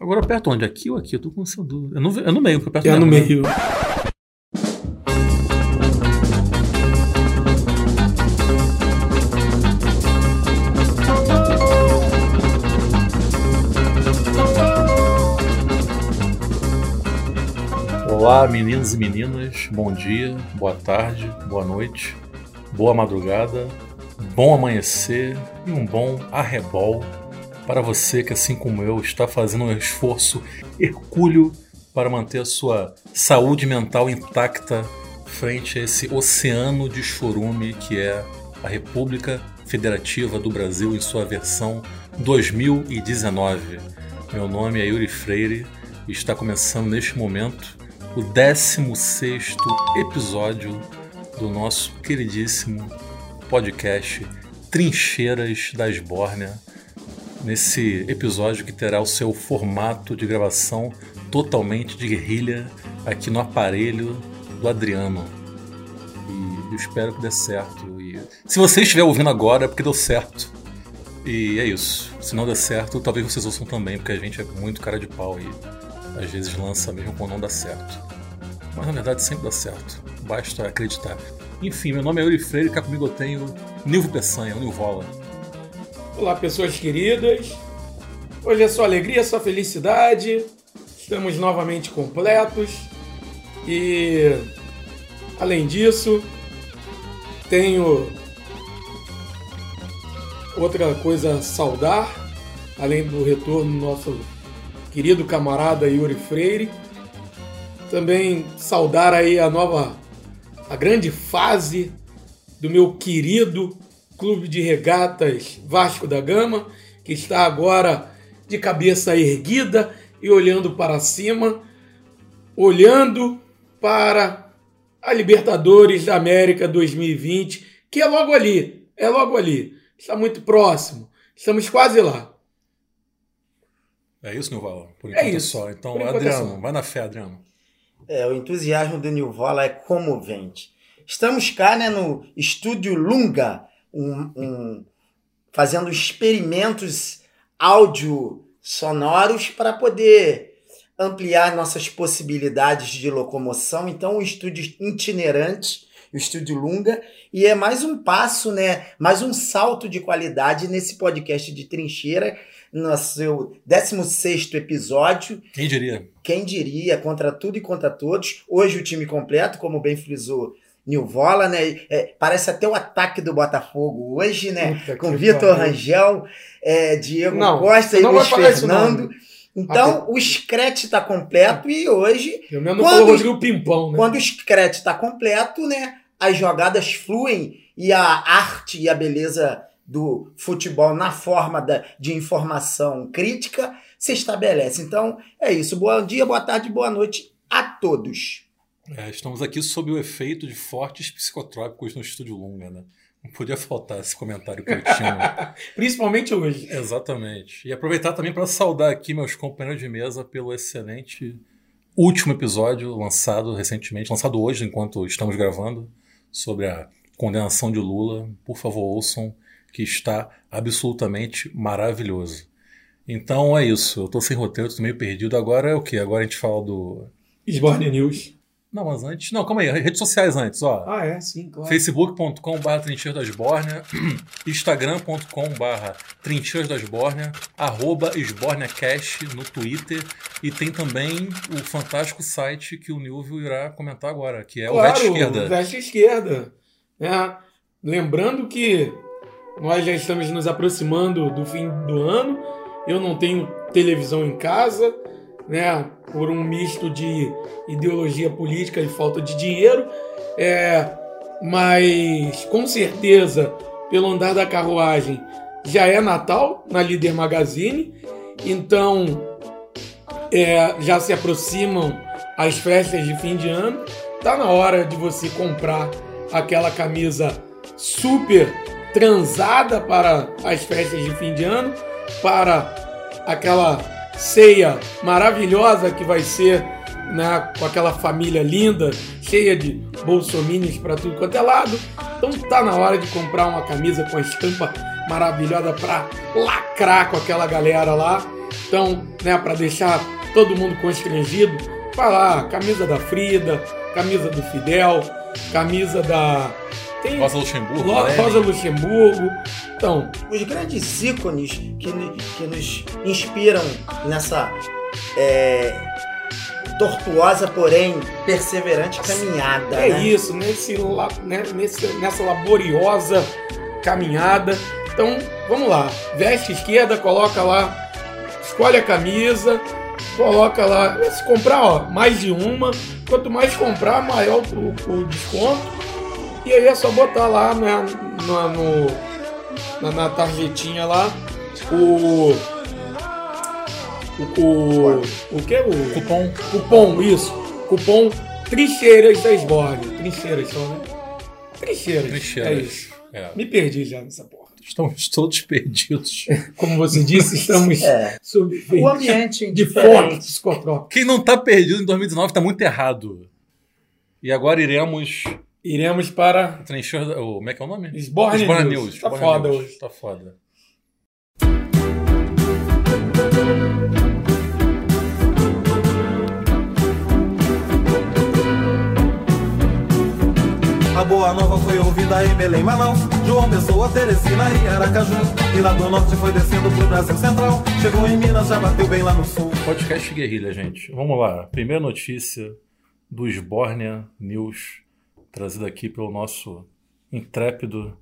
Agora aperto onde? Aqui ou aqui? Eu tô com essa dúvida. É no, é no meio, porque eu aperto É no mesmo, né? meio. Olá, meninos e meninas. Bom dia, boa tarde, boa noite, boa madrugada, bom amanhecer e um bom arrebol para você que, assim como eu, está fazendo um esforço hercúleo para manter a sua saúde mental intacta frente a esse oceano de chorume que é a República Federativa do Brasil em sua versão 2019. Meu nome é Yuri Freire e está começando neste momento o 16 episódio do nosso queridíssimo podcast Trincheiras da Esbórnia. Nesse episódio que terá o seu formato de gravação totalmente de guerrilha aqui no aparelho do Adriano. E eu espero que dê certo. E se você estiver ouvindo agora é porque deu certo. E é isso. Se não der certo, talvez vocês ouçam também, porque a gente é muito cara de pau e às vezes lança mesmo quando não dá certo. Mas na verdade sempre dá certo. Basta acreditar. Enfim, meu nome é Yuri Freire e cá comigo eu tenho Nilvo Peçanha, o Nilvola. Olá, pessoas queridas. Hoje é só alegria, só felicidade. Estamos novamente completos. E além disso, tenho outra coisa a saudar, além do retorno do nosso querido camarada Yuri Freire. Também saudar aí a nova, a grande fase do meu querido Clube de Regatas Vasco da Gama, que está agora de cabeça erguida e olhando para cima, olhando para a Libertadores da América 2020, que é logo ali, é logo ali, está muito próximo, estamos quase lá. É isso, Nilvola? Por É enquanto isso. só. Então, é Adriano, só. vai na fé, Adriano. É, o entusiasmo do Nilvola é comovente. Estamos cá né, no Estúdio Lunga, um- um- fazendo experimentos áudio sonoros para poder ampliar nossas possibilidades de locomoção. Então, um estúdio itinerante, o Estúdio Lunga, e é mais um passo, né, mais um salto de qualidade nesse podcast de trincheira, no seu 16º episódio, Quem diria? quem diria, contra tudo e contra todos. Hoje o time completo, como bem frisou Nilvola, né? É, parece até o ataque do Botafogo hoje, né? Puta Com Vitor. Rangel, é, Diego Não, Costa e Luiz. Fernando. Então, o Screte está completo e hoje, menos não Quando- Rodrigo Pimpão, né? quando o Screte está completo, né? As jogadas fluem e a arte e a beleza do futebol na forma da, de informação crítica se estabelece. Então, é isso. Bom dia, boa tarde, boa noite a todos. É, estamos aqui sob o efeito de fortes psicotrópicos no Estúdio Lunga, né? Não podia faltar esse comentário cretino. Principalmente hoje. Exatamente. E aproveitar também para saudar aqui meus companheiros de mesa pelo excelente último episódio lançado recentemente, lançado hoje enquanto estamos gravando, sobre a condenação de Lula. Por favor, ouçam, que está absolutamente maravilhoso. Então é isso. Eu tô sem roteiro, tô meio perdido. Agora é o quê? Agora a gente fala do. Sborne News. Não, mas antes. Não, calma aí. Redes sociais antes, ó. Ah, é, sim, claro. facebook.com.br Trincheiras das Bórnia, instagram.com.br Trincheiras das Bórnia, arroba SbórniaCast no Twitter e tem também o fantástico site que o Nilvio irá comentar agora, que é o Claro, Vete Esquerda. Veste Esquerda. né? Lembrando que nós já estamos nos aproximando do fim do ano. Eu não tenho televisão em casa, né? Por um misto de ideologia política e falta de dinheiro. É, mas com certeza, pelo andar da carruagem, já é Natal na Líder Magazine. Então é, já se aproximam as festas de fim de ano. Tá na hora de você comprar aquela camisa super transada para as festas de fim de ano, para aquela ceia maravilhosa que vai ser né, com aquela família linda, cheia de bolsominions para tudo quanto é lado. Então tá na hora de comprar uma camisa com a estampa maravilhosa para lacrar com aquela galera lá. Então, né, para deixar todo mundo constrangido, vai lá, camisa da Frida, camisa do Fidel, camisa da. Tem Rosa Luxemburgo. Lo, Rosa Luxemburgo. Então. Os grandes ícones que, que nos inspiram nessa é, tortuosa, porém perseverante caminhada. É né? isso, nesse, né, nesse, nessa laboriosa caminhada. Então, vamos lá. Veste esquerda, coloca lá, escolhe a camisa, coloca lá. Se comprar, ó, mais de uma, quanto mais comprar, maior o, o desconto. E aí é só botar lá né, na, no, na, na tarjetinha lá o o, o, o que? O cupom. Cupom, isso. Cupom Trincheiras da Esborne. Trincheiras só, né? Trincheiras. Trincheiras. É isso. É. Me perdi já nessa porra. Estamos todos perdidos. Como você disse, estamos é. sob o ambiente de forte psicotrópico. Quem não está perdido em 2019 está muito errado. E agora iremos. Iremos para. Trincheira. Como é que é o nome? Esborne, Esborne News. News. Tá foda News. hoje. Tá foda. A boa nova foi ouvida em Belém, Manaus, João Pessoa, Teresina e Aracaju. E lá do norte foi descendo pro Brasil Central. Chegou em Minas, já bateu bem lá no sul. Podcast Guerrilha, gente. Vamos lá. Primeira notícia do Sbornia News, trazida aqui pelo nosso intrépido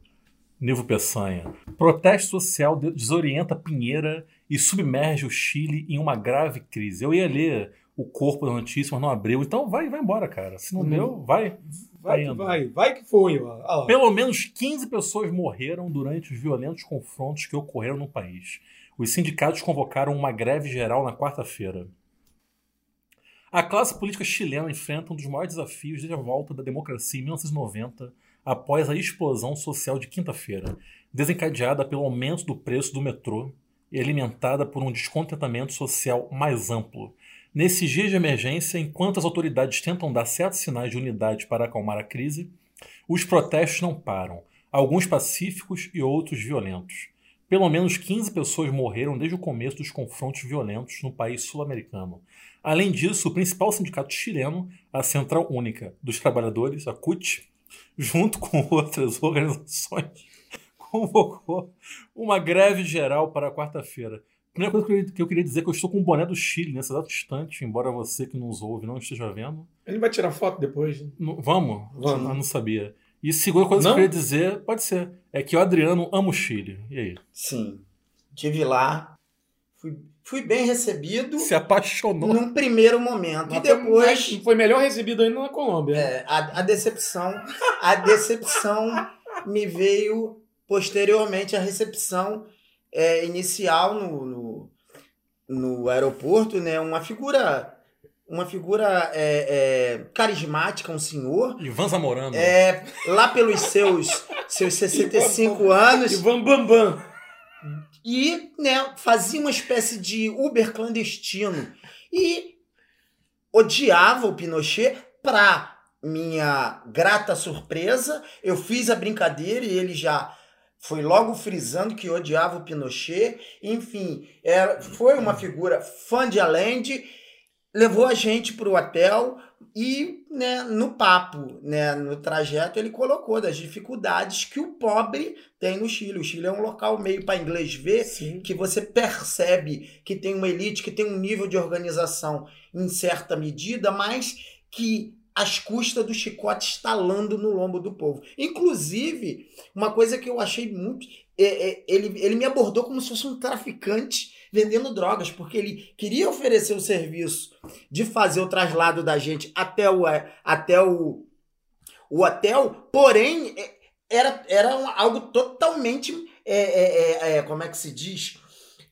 Nivo Peçanha. Protesto social desorienta Pinheira e submerge o Chile em uma grave crise. Eu ia ler o corpo da notícia, mas não abriu. Então vai, vai embora, cara. Se não hum. deu, vai. Vai, que vai, vai que foi. Ó. Pelo menos 15 pessoas morreram durante os violentos confrontos que ocorreram no país. Os sindicatos convocaram uma greve geral na quarta-feira. A classe política chilena enfrenta um dos maiores desafios desde a volta da democracia em 1990, após a explosão social de quinta-feira, desencadeada pelo aumento do preço do metrô e alimentada por um descontentamento social mais amplo, Nesses dias de emergência, enquanto as autoridades tentam dar certos sinais de unidade para acalmar a crise, os protestos não param, alguns pacíficos e outros violentos. Pelo menos 15 pessoas morreram desde o começo dos confrontos violentos no país sul-americano. Além disso, o principal sindicato chileno, a Central Única dos Trabalhadores, a CUT, junto com outras organizações, convocou uma greve geral para quarta-feira primeira coisa que eu queria dizer é que eu estou com o boné do Chile nesse exato instante, embora você que nos ouve não esteja vendo. Ele vai tirar foto depois. Né? vamos? Vamos. Eu não sabia. E segunda coisa não? que eu queria dizer, pode ser, é que o Adriano ama o Chile. E aí? Sim. Tive lá, fui, fui bem recebido. Se apaixonou. Num primeiro momento. Mas e depois. Foi melhor recebido ainda na Colômbia. É, a, a decepção. A decepção me veio posteriormente a recepção é, inicial no, no, no, aeroporto, né? Uma figura uma figura é, é, carismática, um senhor. Ivan Zamorano. É, lá pelos seus, seus 65 anos. Ivan Bambam. E né, fazia uma espécie de Uber clandestino. E odiava o Pinochet para minha grata surpresa. Eu fiz a brincadeira e ele já foi logo frisando que odiava o Pinochet. Enfim, era, foi uma figura fã de Allende, levou a gente para o hotel e né, no papo, né, no trajeto, ele colocou das dificuldades que o pobre tem no Chile. O Chile é um local meio para inglês ver, Sim. que você percebe que tem uma elite, que tem um nível de organização em certa medida, mas que às custas do chicote estalando no lombo do povo. Inclusive, uma coisa que eu achei muito. É, é, ele, ele me abordou como se fosse um traficante vendendo drogas, porque ele queria oferecer o serviço de fazer o traslado da gente até o, até o, o hotel, porém, é, era, era algo totalmente. É, é, é, é, como é que se diz?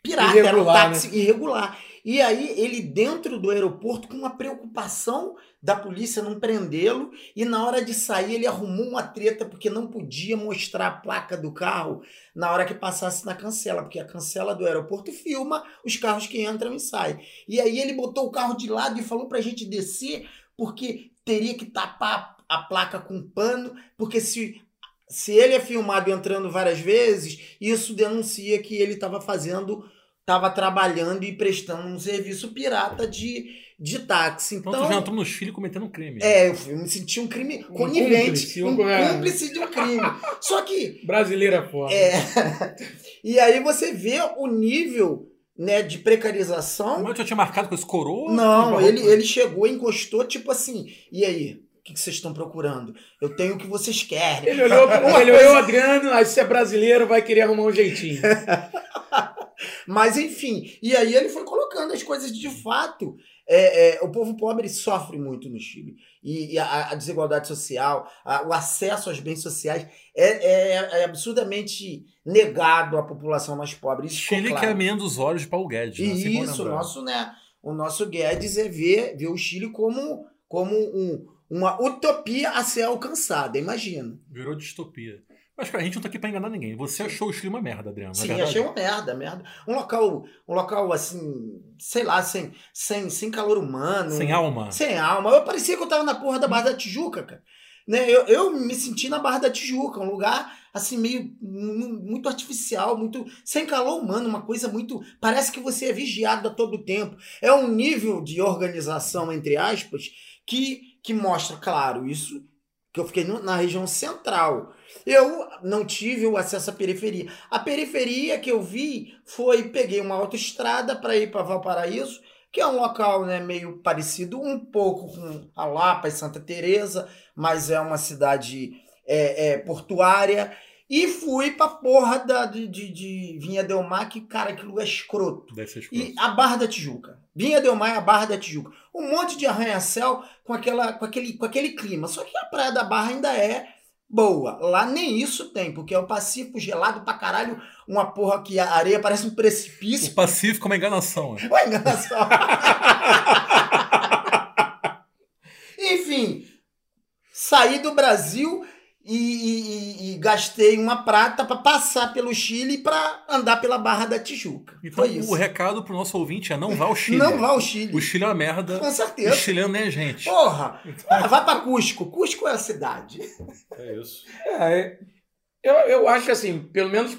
Pirata, irregular, era um táxi né? irregular. E aí, ele dentro do aeroporto, com uma preocupação da polícia não prendê-lo, e na hora de sair, ele arrumou uma treta porque não podia mostrar a placa do carro na hora que passasse na cancela, porque a cancela do aeroporto filma os carros que entram e saem. E aí, ele botou o carro de lado e falou pra gente descer, porque teria que tapar a placa com pano, porque se se ele é filmado entrando várias vezes, isso denuncia que ele estava fazendo estava trabalhando e prestando um serviço pirata de, de táxi. Então, Então, tu já entrou no Chile cometendo um crime. é, eu, eu me senti um crime conivente, cúmplice, um um- cúmplice de um crime. Só que Brasileira é foda. É. E aí você vê o nível né, de precarização. Mas já tinha marcado com esse coroa? Não, ele, ele chegou, encostou, tipo assim, e aí? O que que vocês estão procurando? Eu tenho o que vocês querem. Ele olhou, ele olhou o Adriano, aí se é brasileiro, vai querer arrumar um jeitinho. Mas enfim, e aí ele foi colocando as coisas de fato. É, é, o povo pobre sofre muito no Chile. E, e a, a desigualdade social, a- o acesso aos bens sociais é, é- é absurdamente negado à população mais pobre. Isso Chile que claro. é a menina dos olhos de Paulo Guedes. né? Assim Isso, o nosso, né? O nosso Guedes é ver, ver o Chile como, como um, uma utopia a ser alcançada, imagina. Virou distopia. Mas, cara, a gente não tá aqui pra enganar ninguém. Você achou o Chile uma merda, Adriano. Sim, achei uma merda, merda. Um local, um local assim, sei lá, sem, sem, sem calor humano. Sem alma. Sem alma. Eu parecia que eu tava na porra da Barra da Tijuca, cara. Né? Eu, eu me senti na Barra da Tijuca, um lugar assim meio mu- muito artificial, muito sem calor humano, uma coisa muito, parece que você é vigiado a todo tempo. É um nível de organização entre aspas que que mostra, claro, isso que eu fiquei na região central. Eu não tive o acesso à periferia. A periferia que eu vi foi peguei uma autoestrada para ir para Valparaíso, que é um local né, meio parecido um pouco com a Lapa e Santa Teresa, mas é uma cidade é, é, portuária. E fui pra porra da, de, de, de Vinha Del Mar, que, cara, que lugar escroto. Deve ser escroto. E a Barra da Tijuca. Vinha Del Mar e a Barra da Tijuca. Um monte de arranha-céu com, aquela, com, aquele, com aquele clima. Só que a Praia da Barra ainda é boa. Lá nem isso tem, porque é o Pacífico gelado pra caralho. Uma porra que a areia parece um O precipício. Pacífico é uma enganação. né? Ué, enganação. Enfim, saí do Brasil e, e- e- e gastei uma prata pra passar pelo Chile pra andar pela Barra da Tijuca. Então, Foi isso. o recado pro nosso ouvinte é não vá ao Chile. Não vá ao Chile. O Chile é uma merda. Com O certeza. chileno nem é gente. Porra! Ah, vai pra Cusco. Cusco é a cidade. É isso. É, é. eu, eu acho que assim, pelo menos,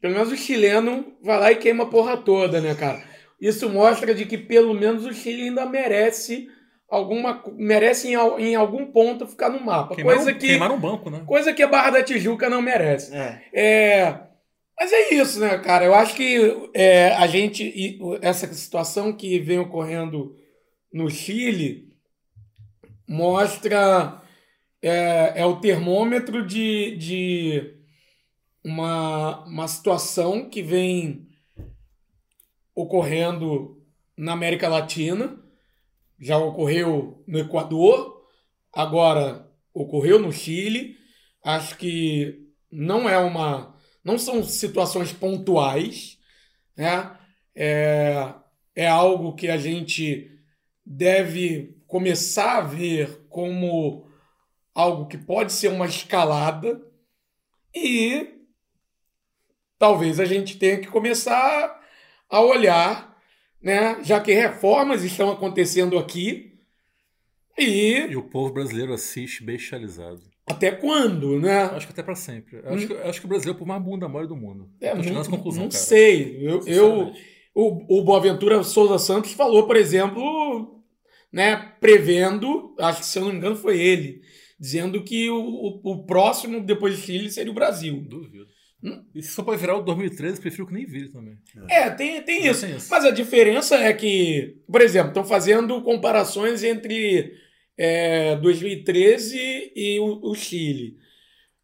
pelo menos o chileno vai lá e queima a porra toda, né, cara? Isso mostra de que pelo menos o Chile ainda merece alguma merece em, em algum ponto ficar no mapa. Queimaram, coisa que queimaram um banco, né? coisa que a Barra da Tijuca não merece. É. É, mas é isso, né, cara? Eu acho que é, a gente. Essa situação que vem ocorrendo no Chile mostra. É, é o termômetro de, de uma, uma situação que vem ocorrendo na América Latina. Já ocorreu no Equador, agora ocorreu no Chile. Acho que não é uma. Não são situações pontuais, né? É, é algo que a gente deve começar a ver como algo que pode ser uma escalada e talvez a gente tenha que começar a olhar, né? Já que reformas estão acontecendo aqui e E o povo brasileiro assiste bestializado. até quando, né? Acho que até pra sempre. Eu Acho, que, acho que o brasileiro é o povo mais bunda mole do mundo. É, Tô chegando não, conclusão, não cara. sei. Eu, eu, o, o Boaventura Souza Santos falou, por exemplo, né, prevendo, acho que se eu não me engano foi ele, dizendo que o, o, o próximo depois de Chile seria o Brasil. Duvido. Hum? E se for pra virar o 2013, prefiro que nem vire também. É, tem, tem isso. Tem isso. Mas a diferença é que, por exemplo, estão fazendo comparações entre é, 2013 e o, o Chile.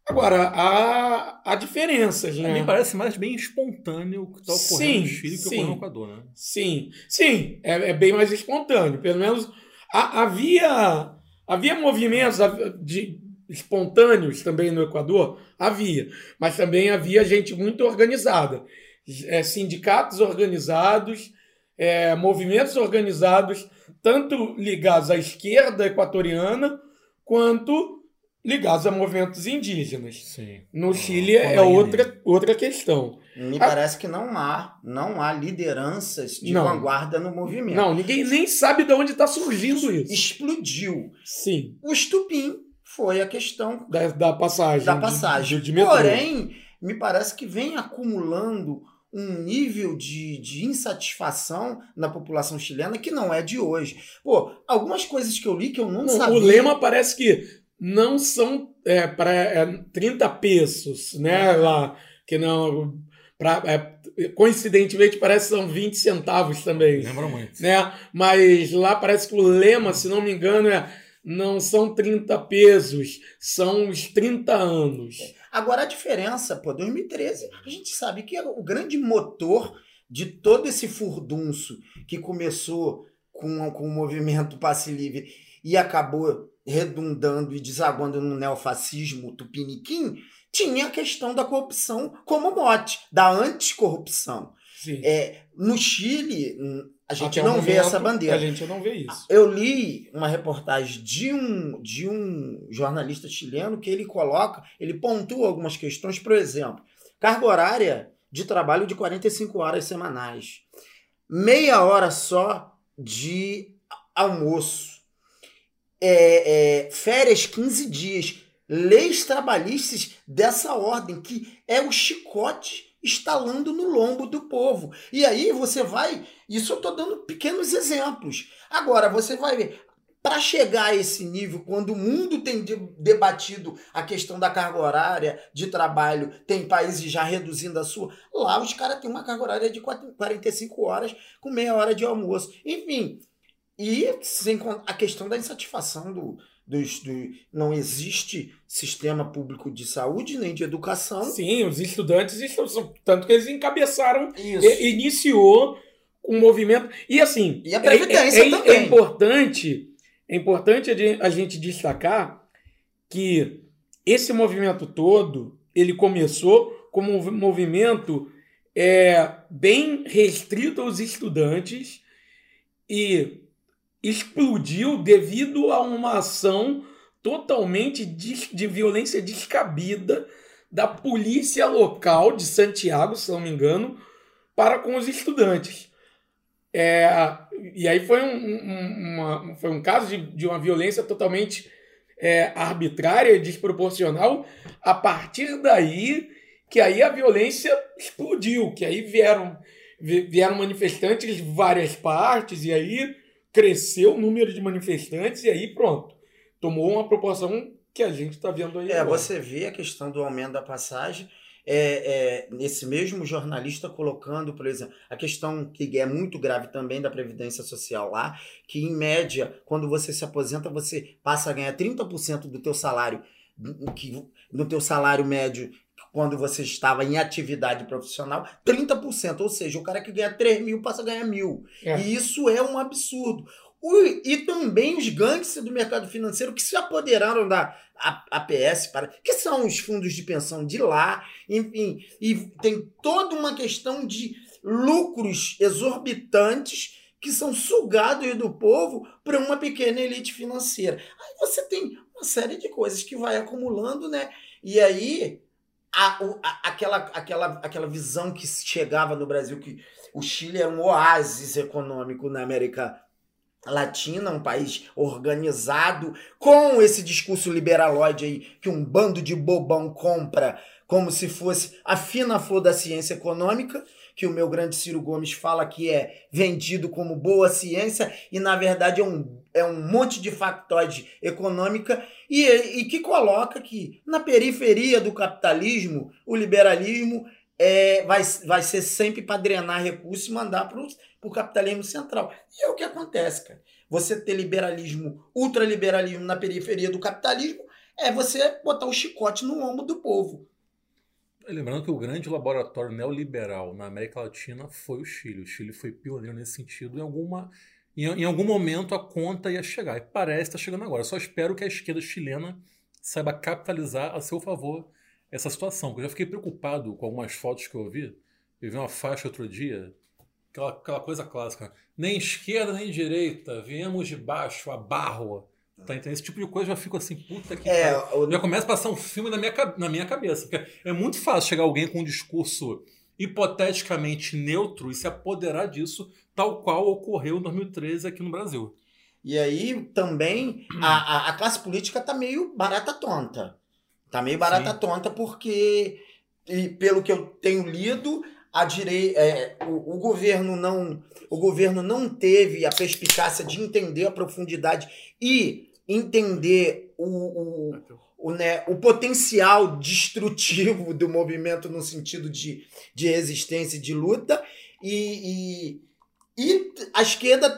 Agora, há, há diferenças, né? mim parece mais bem espontâneo o que tá ocorrendo Sim, no Chile que sim. ocorreu no Equador, né? Sim, sim, é, é bem mais espontâneo. Pelo menos ha- havia, havia movimentos de, espontâneos também no Equador, havia, mas também havia gente muito organizada, É, sindicatos organizados, é, movimentos organizados, tanto ligados à esquerda equatoriana quanto ligados a movimentos indígenas. Sim. No Ah, Chile é outra, outra questão. Me Ah. parece que não há, não há lideranças de Não. vanguarda no movimento. Não, ninguém nem sabe de onde está surgindo isso. Explodiu. Sim, O estupim foi a questão da, da passagem. da de- passagem. De, de metrô. Porém, me parece que vem acumulando um nível de, de insatisfação na população chilena que não é de hoje. Pô, algumas coisas que eu li que eu não, Não, sabia. o lema parece que não são é, para é, 30 pesos, né? Lá, que não. Pra, é, coincidentemente parece que são 20 centavos também. Lembra muito. Né? Mas lá parece que o lema, se não me engano, é não são 30 pesos, são os 30 anos. Agora a diferença, pô, 2013, a gente sabe que é o grande motor de todo esse furdunço que começou com, com o movimento passe livre e acabou redundando e desaguando no neofascismo tupiniquim, tinha a questão da corrupção como mote, da anticorrupção. Sim. É, no Chile, hum, a gente Até não vê momento, essa bandeira. A gente não vê isso. Eu li uma reportagem de um, de um jornalista chileno que ele coloca, ele pontua algumas questões, por exemplo, carga horária de trabalho de 45 horas semanais, meia hora só de almoço, é, é, férias 15 dias, leis trabalhistas dessa ordem, que é o chicote estalando no lombo do povo. E aí você vai. Isso eu estou dando pequenos exemplos. Agora, você vai ver. Para chegar a esse nível, quando o mundo tem de- debatido a questão da carga horária de trabalho, tem países já reduzindo a sua, lá os caras têm uma carga horária de 4 45 horas com meia hora de almoço. Enfim, e sem a questão da insatisfação do, dos, do. Não existe sistema público de saúde nem de educação. Sim, os estudantes estão. Tanto que eles encabeçaram, e- iniciou um movimento. E assim. E a Previdência é, é- também. É importante, é importante a gen- a gente destacar que esse movimento todo ele começou como um movimento é, bem restrito aos estudantes e explodiu devido a uma ação totalmente de, de violência descabida da polícia local de Santiago, se não me engano, para com os estudantes. É, e aí foi um, um- uma- foi um caso de, de uma violência totalmente é, arbitrária, desproporcional. A partir daí, que aí a violência explodiu, que aí vieram, vi- vieram manifestantes de várias partes, e aí cresceu o número de manifestantes, e aí pronto. Tomou uma proporção que a gente está vendo aí. É, agora. você vê a questão do aumento da passagem. É, é, nesse mesmo jornalista colocando, por exemplo, a questão que é muito grave também da Previdência Social lá, que em média, quando você se aposenta, você passa a ganhar 30% do teu salário, que, do teu salário médio quando você estava em atividade profissional, 30%. Ou seja, o cara que ganha 3 mil passa a ganhar mil. É. E isso é um absurdo. E também os gangsters do mercado financeiro que se apoderaram da APS, para, que são os fundos de pensão de lá, enfim, e tem toda uma questão de lucros exorbitantes que são sugados do povo para uma pequena elite financeira. Aí você tem uma série de coisas que vai acumulando, né? E aí a- a- aquela, aquela, aquela visão que chegava no Brasil que o Chile era um oásis econômico na América Latina, um país organizado, com esse discurso liberaloide aí que um bando de bobão compra como se fosse a fina flor da ciência econômica, que o meu grande Ciro Gomes fala que é vendido como boa ciência e na verdade é um, é um monte de factoide econômica e, e que coloca que na periferia do capitalismo, o liberalismo é, vai, vai ser sempre para drenar recursos e mandar para o capitalismo central. E é o que acontece, cara. Você ter liberalismo, ultraliberalismo na periferia do capitalismo é você botar o chicote no ombro do povo. Lembrando que o grande laboratório neoliberal na América Latina foi o Chile. O Chile foi pioneiro nesse sentido. Em, alguma, em, em algum momento a conta ia chegar. E parece estar chegando agora. Só espero que a esquerda chilena saiba capitalizar a seu favor essa situação. Porque eu já fiquei preocupado com algumas fotos que eu vi. Eu vi uma faixa outro dia, aquela, aquela coisa clássica. Nem esquerda nem direita, viemos de baixo, a barro. Tá entendendo? Esse tipo de coisa eu já fico assim, puta que É, o- Já começa a passar um filme na minha, na minha cabeça. Porque é muito fácil chegar alguém com um discurso hipoteticamente neutro e se apoderar disso, tal qual ocorreu em 2013 aqui no Brasil. E aí também a, a, a classe política tá meio barata tonta. Tá meio barata Sim. tonta porque, e pelo que eu tenho lido, a direi é, o, o governo não o governo não teve a perspicácia de entender a profundidade e entender o, o, o, né, o potencial destrutivo do movimento no sentido de, de resistência e de luta. E, e, e a esquerda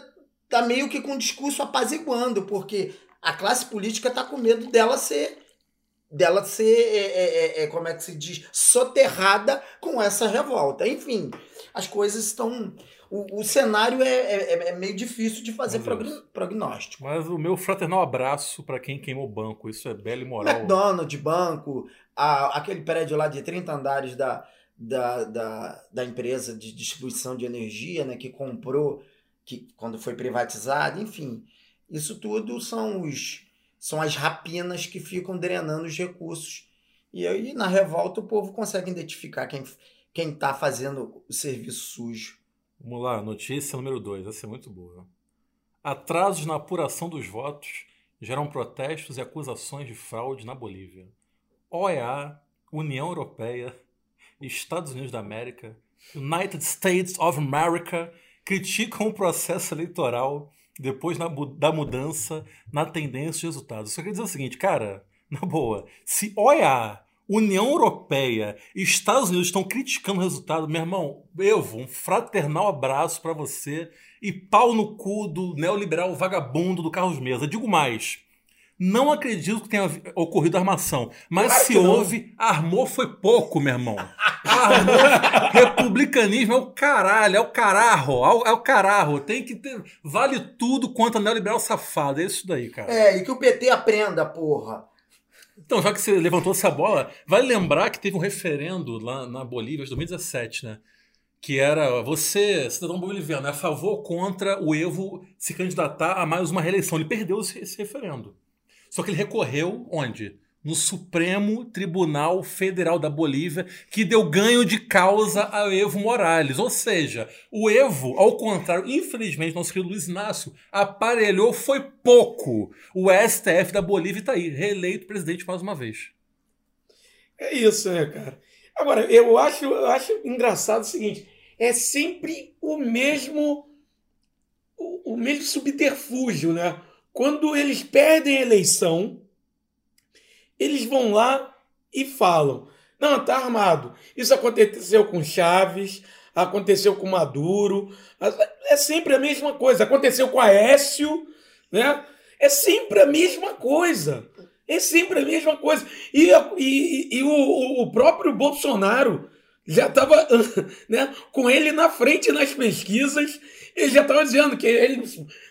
tá meio que com um discurso apaziguando porque a classe política está com medo dela ser dela ser, é, é, é, é, como é que se diz, soterrada com essa revolta. Enfim, as coisas estão. O, o cenário é, é, é meio difícil de fazer prog prognóstico. Mas o meu fraternal abraço para quem queimou banco, isso é belo e moral. McDonald's, banco, a, aquele prédio lá de 30 andares da, da, da, da empresa de distribuição de energia, né, que comprou, que quando foi privatizado, enfim. Isso tudo são os são as rapinas que ficam drenando os recursos. E aí, na revolta, o povo consegue identificar quem quem está fazendo o serviço sujo. Vamos lá, notícia número 2, essa é muito boa. Atrasos na apuração dos votos geram protestos e acusações de fraude na Bolívia. OEA, União Europeia, Estados Unidos da América, United States of America criticam o processo eleitoral depois na, da mudança na tendência de resultados. Só quer dizer o seguinte, cara, na boa, se OEA, União Europeia e Estados Unidos estão criticando o resultado, meu irmão, Evo, um fraternal abraço para você e pau no cu do neoliberal vagabundo do Carlos Mesa. Digo mais, não acredito que tenha ocorrido armação. Mas claro se houve, armou foi pouco, meu irmão. Armou, republicanismo é o caralho, é o cararro, é o cararro. Tem que ter. Vale tudo quanto a neoliberal safado. É isso daí, cara. É, e que o PT aprenda, porra. Então, já que você levantou essa bola, vale lembrar que teve um referendo lá na Bolívia, em 2017, né? Que era você, cidadão boliviano, é a favor ou contra o Evo se candidatar a mais uma reeleição. Ele perdeu esse referendo. Só que ele recorreu onde? No Supremo Tribunal Federal da Bolívia, que deu ganho de causa a Evo Morales. Ou seja, o Evo, ao contrário, infelizmente, nosso querido Luiz Inácio, aparelhou foi pouco. O STF da Bolívia está aí, reeleito presidente mais uma vez. É isso, né, cara? Agora, eu acho, eu acho engraçado o seguinte: é sempre o mesmo, o, o mesmo subterfúgio, né? Quando eles perdem a eleição, eles vão lá e falam: não, tá armado. Isso aconteceu com Chaves, aconteceu com Maduro, é sempre a mesma coisa. Aconteceu com Aécio, né? É sempre a mesma coisa. É sempre a mesma coisa. E, e, e o, o próprio Bolsonaro já estava né, com ele na frente nas pesquisas ele já estava dizendo que ele.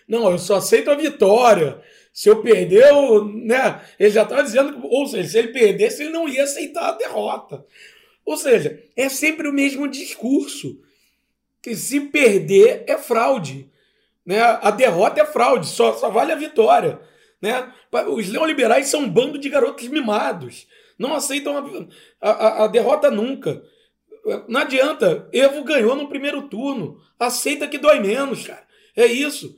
Não, eu só aceito a vitória. Se eu perder, eu, né? Ele já estava dizendo, ou seja, se ele perdesse, ele não ia aceitar a derrota. Ou seja, é sempre o mesmo discurso. Que se perder é fraude. Né? A derrota é fraude, só, só vale a vitória. Né? Os neoliberais são um bando de garotos mimados. Não aceitam a, a, a derrota nunca. Não adianta. Evo ganhou no primeiro turno. Aceita que dói menos, cara. É isso.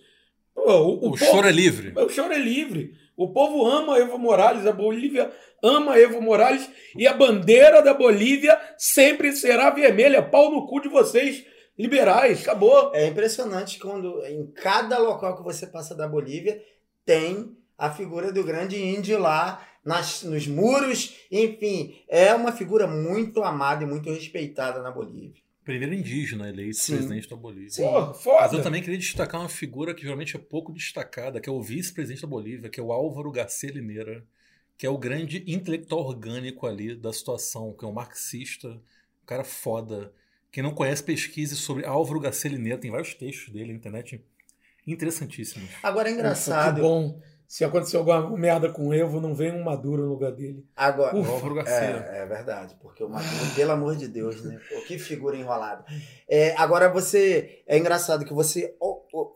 o, o, o povo, choro é livre. O choro é livre. O povo ama Evo Morales, a Bolívia ama Evo Morales e a bandeira da Bolívia sempre será vermelha. Pau no cu de vocês, liberais. Acabou. É impressionante quando em cada local que você passa da Bolívia tem a figura do grande índio lá nas, nos muros, enfim, é uma figura muito amada e muito respeitada na Bolívia. Primeiro indígena eleito Sim. presidente da Bolívia. Sim. Porra, foda. Mas eu também queria destacar uma figura que geralmente é pouco destacada, que é o vice-presidente da Bolívia, que é o Álvaro Garcia Lineira, que é o grande intelectual orgânico ali da situação, que é um marxista, um cara foda. Quem não conhece, pesquise sobre Álvaro Garcia Lineira, tem vários textos dele na internet interessantíssimos. Agora é engraçado. que bom se acontecer alguma merda com o Evo, não vem um Maduro no lugar dele. Agora, é, é, verdade, porque o Maduro, pelo amor de Deus, né? Pô, que figura enrolada. É, agora você. É engraçado que você oh, oh,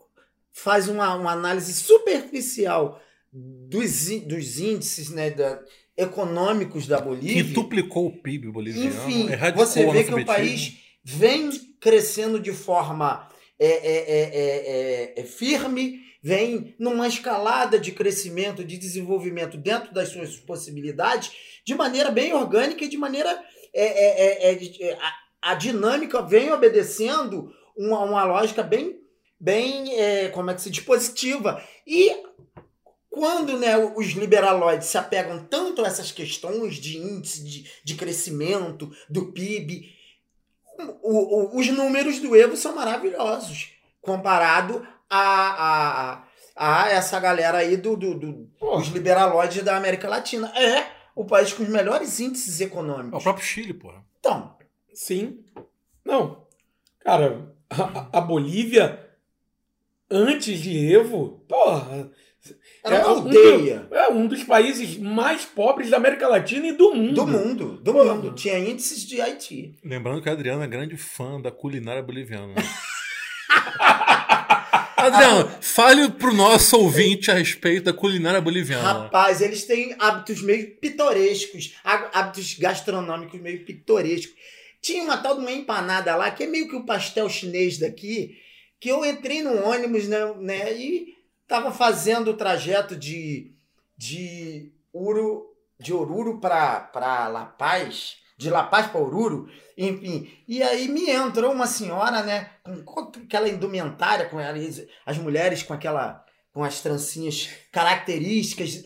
faz uma, uma análise superficial dos, dos índices né, da, econômicos da Bolívia. Que duplicou o PIB boliviano. Enfim, você vê que o país vem crescendo de forma é, é, é, firme vem numa escalada de crescimento, de desenvolvimento dentro das suas possibilidades, de maneira bem orgânica e de maneira é, é, é, é, é a dinâmica vem obedecendo uma, uma lógica bem, bem é, como é que se diz, positiva. E quando né, os liberaloides se apegam tanto a essas questões de índice de, de crescimento, do PIB, o, o, os números do Evo são maravilhosos comparado a, a, a essa galera aí do, do, do dos liberaloides da América Latina. É o país com os melhores índices econômicos. É o próprio Chile, porra. Então, Sim. Não. Cara, a, a Bolívia, antes de Evo, porra. era uma um aldeia. do- é um dos países mais pobres da América Latina e do mundo. Do mundo, do Porra. mundo. Tinha índices de Haiti. Lembrando que a Adriana é grande fã da culinária boliviana. Adriano, fale pro nosso ouvinte a respeito da culinária boliviana. Rapaz, eles têm hábitos meio pitorescos, há- hábitos gastronômicos meio pitorescos. Tinha uma tal de uma empanada lá, que é meio que o pastel chinês daqui, que eu entrei no ônibus, né, né e tava fazendo o trajeto de, de, Uru, de Oruro para La Paz, de La Paz para Oruro, enfim. E aí me entrou uma senhora, né, com co- aquela indumentária, com as mulheres com aquela com as trancinhas características,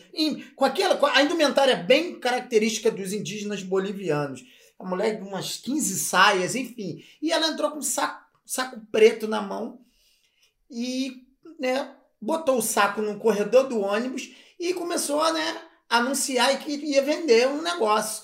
com aquela com a indumentária bem característica dos indígenas bolivianos. A mulher com umas 15 saias, enfim. E ela entrou com um saco, saco preto na mão e, né, botou o saco no corredor do ônibus e começou, né, a anunciar que ia vender um negócio.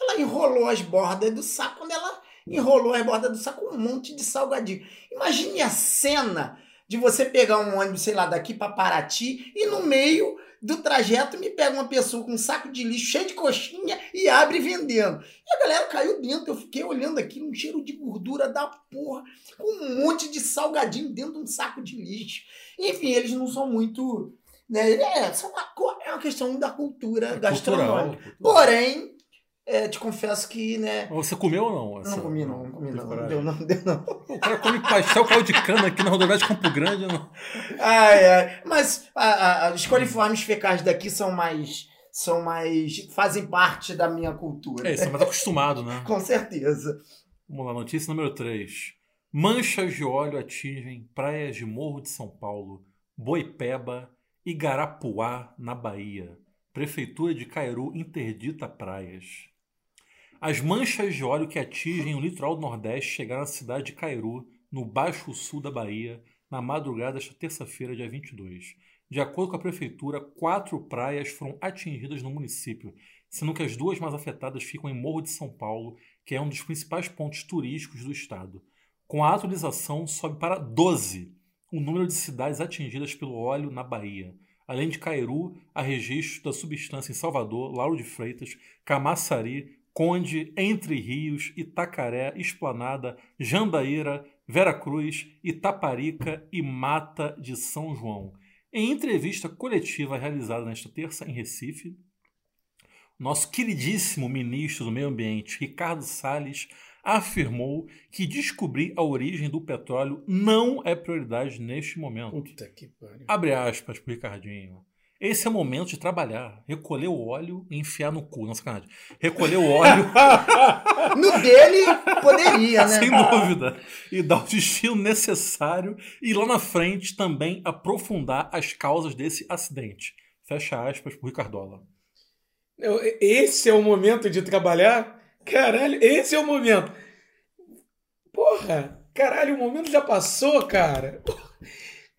Ela enrolou as bordas do saco, quando ela enrolou as bordas do saco, um monte de salgadinho. Imagine a cena de você pegar um ônibus, sei lá, daqui para Paraty e no meio do trajeto me pega uma pessoa com um saco de lixo cheio de coxinha e abre vendendo. E a galera caiu dentro. Eu fiquei olhando aqui, um cheiro de gordura da porra, com um monte de salgadinho dentro de um saco de lixo. Enfim, eles não são muito. Né, é, são uma, é uma questão da cultura É gastronômica. cultural. Porém, é, te confesso que, né. Você comeu ou não? essa- Não comi, não, não comi, não. Não deu, não deu, não. O cara come pastel caldo de cana aqui na rodoviária de Campo Grande. Não. Ai, ai. Mas a- a- os coliformes fecais daqui são mais. São mais. fazem parte da minha cultura. É, você é mais acostumado, né? Com certeza. Vamos lá, notícia número 3. Manchas de óleo atingem praias de Morro de São Paulo, Boipeba e Garapuá, na Bahia. Prefeitura de Cairu interdita praias. As manchas de óleo que atingem o litoral do Nordeste chegaram à cidade de Cairu, no Baixo Sul da Bahia, na madrugada desta terça-feira, dia 22. De acordo com a prefeitura, quatro praias foram atingidas no município, sendo que as duas mais afetadas ficam em Morro de São Paulo, que é um dos principais pontos turísticos do estado. Com a atualização, sobe para 12 o número de cidades atingidas pelo óleo na Bahia. Além de Cairu, há registro da substância em Salvador, Lauro de Freitas, Camaçari, Conde, Entre Rios, Itacaré, Esplanada, Jandaíra, Veracruz, Itaparica e Mata de São João. Em entrevista coletiva realizada nesta terça em Recife, nosso queridíssimo ministro do Meio Ambiente, Ricardo Salles, afirmou que descobrir a origem do petróleo não é prioridade neste momento. Puta que pariu. Abre aspas pro Ricardinho. Esse é o momento de trabalhar, recolher o óleo e enfiar no cu. Não, sacanagem. Recolher o óleo, No dele, poderia, né? sem dúvida, e dar o destino necessário e lá na frente também aprofundar as causas desse acidente. Fecha aspas pro Ricardola. Esse é o momento de trabalhar? Caralho, esse é o momento. Porra, caralho, o momento já passou, cara.